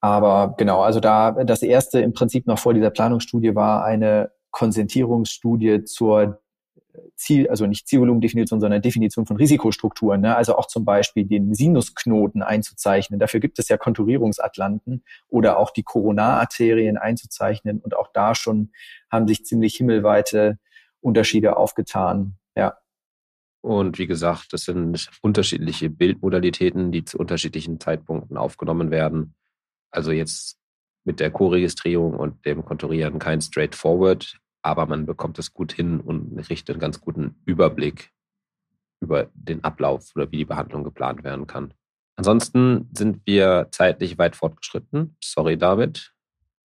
Speaker 4: Aber genau, also da das erste im Prinzip noch vor dieser Planungsstudie war eine Konsentierungsstudie zur Ziel, also nicht Zielvolumendefinition, sondern Definition von Risikostrukturen, ne? also auch zum Beispiel den Sinusknoten einzuzeichnen. Dafür gibt es ja Konturierungsatlanten oder auch die Koronararterien einzuzeichnen und auch da schon haben sich ziemlich himmelweite Unterschiede aufgetan. Ja.
Speaker 5: Und wie gesagt, das sind unterschiedliche Bildmodalitäten, die zu unterschiedlichen Zeitpunkten aufgenommen werden. Also jetzt mit der Co-Registrierung und dem Konturieren kein Straightforward aber man bekommt es gut hin und richtet einen ganz guten Überblick über den Ablauf oder wie die Behandlung geplant werden kann. Ansonsten sind wir zeitlich weit fortgeschritten. Sorry, David.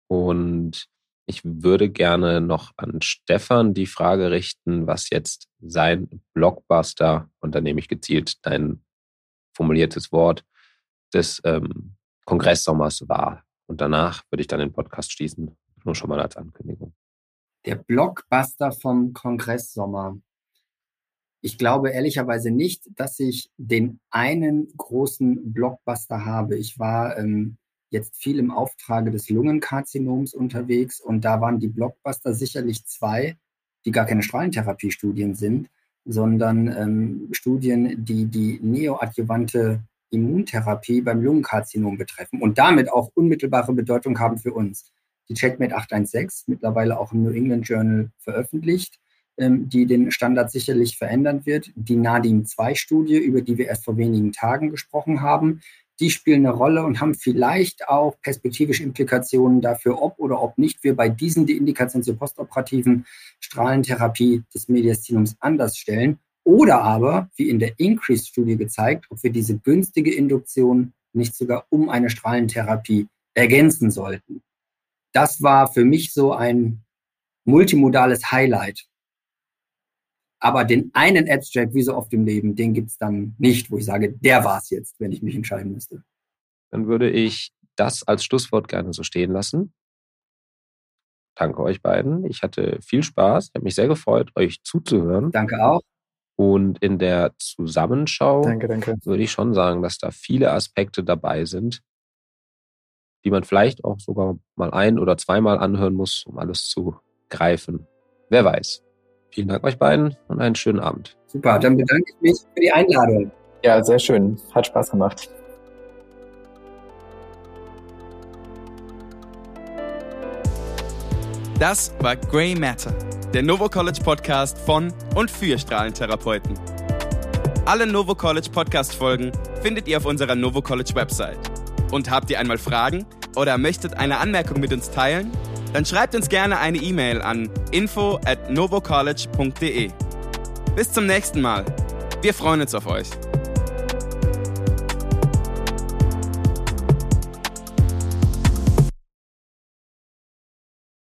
Speaker 5: Und ich würde gerne noch an Stefan die Frage richten, was jetzt sein Blockbuster, und da nehme ich gezielt dein formuliertes Wort, des ähm, Kongresssommers war. Und danach würde ich dann den Podcast schließen. Nur schon mal als Ankündigung
Speaker 3: der Blockbuster vom Kongresssommer. Ich glaube ehrlicherweise nicht, dass ich den einen großen Blockbuster habe. Ich war ähm, jetzt viel im Auftrage des Lungenkarzinoms unterwegs und da waren die Blockbuster sicherlich zwei, die gar keine Strahlentherapiestudien sind, sondern ähm, Studien, die die neoadjuvante Immuntherapie beim Lungenkarzinom betreffen und damit auch unmittelbare Bedeutung haben für uns die Checkmate 816, mittlerweile auch im New England Journal veröffentlicht. ähm, die den Standard sicherlich verändern wird. Die Nadim-2-Studie, über die wir erst vor wenigen Tagen gesprochen haben, die spielen eine Rolle und haben vielleicht auch perspektivische Implikationen dafür, ob oder ob nicht wir bei diesen die Indikation zur postoperativen Strahlentherapie des Mediastinums anders stellen. Oder aber, wie in der Increase-Studie gezeigt, ob wir diese günstige Induktion nicht sogar um eine Strahlentherapie ergänzen sollten. Das war für mich so ein multimodales Highlight. Aber den einen Abstract, wie so oft im Leben, den gibt's dann nicht, wo ich sage, der war's jetzt, wenn ich mich entscheiden müsste.
Speaker 5: Dann würde ich das als Schlusswort gerne so stehen lassen. Danke euch beiden. Ich hatte viel Spaß. Ich habe mich sehr gefreut, euch zuzuhören.
Speaker 3: Danke auch.
Speaker 5: Und in der Zusammenschau
Speaker 4: Danke, danke.
Speaker 5: würde ich schon sagen, dass da viele Aspekte dabei sind, die man vielleicht auch sogar mal ein- oder zweimal anhören muss, um alles zu greifen. Wer weiß. Vielen Dank euch beiden und einen schönen Abend.
Speaker 3: Super, dann bedanke ich mich für die Einladung.
Speaker 4: Ja, sehr schön. Hat Spaß gemacht.
Speaker 1: Das war Grey Matter, der Novo College Podcast von und für Strahlentherapeuten. Alle Novo College Podcast Folgen findet ihr auf unserer Novo College Website. Und habt ihr einmal Fragen oder möchtet eine Anmerkung mit uns teilen? Dann schreibt uns gerne eine E-Mail an info at novocollege.de. Bis zum nächsten Mal. Wir freuen uns auf euch.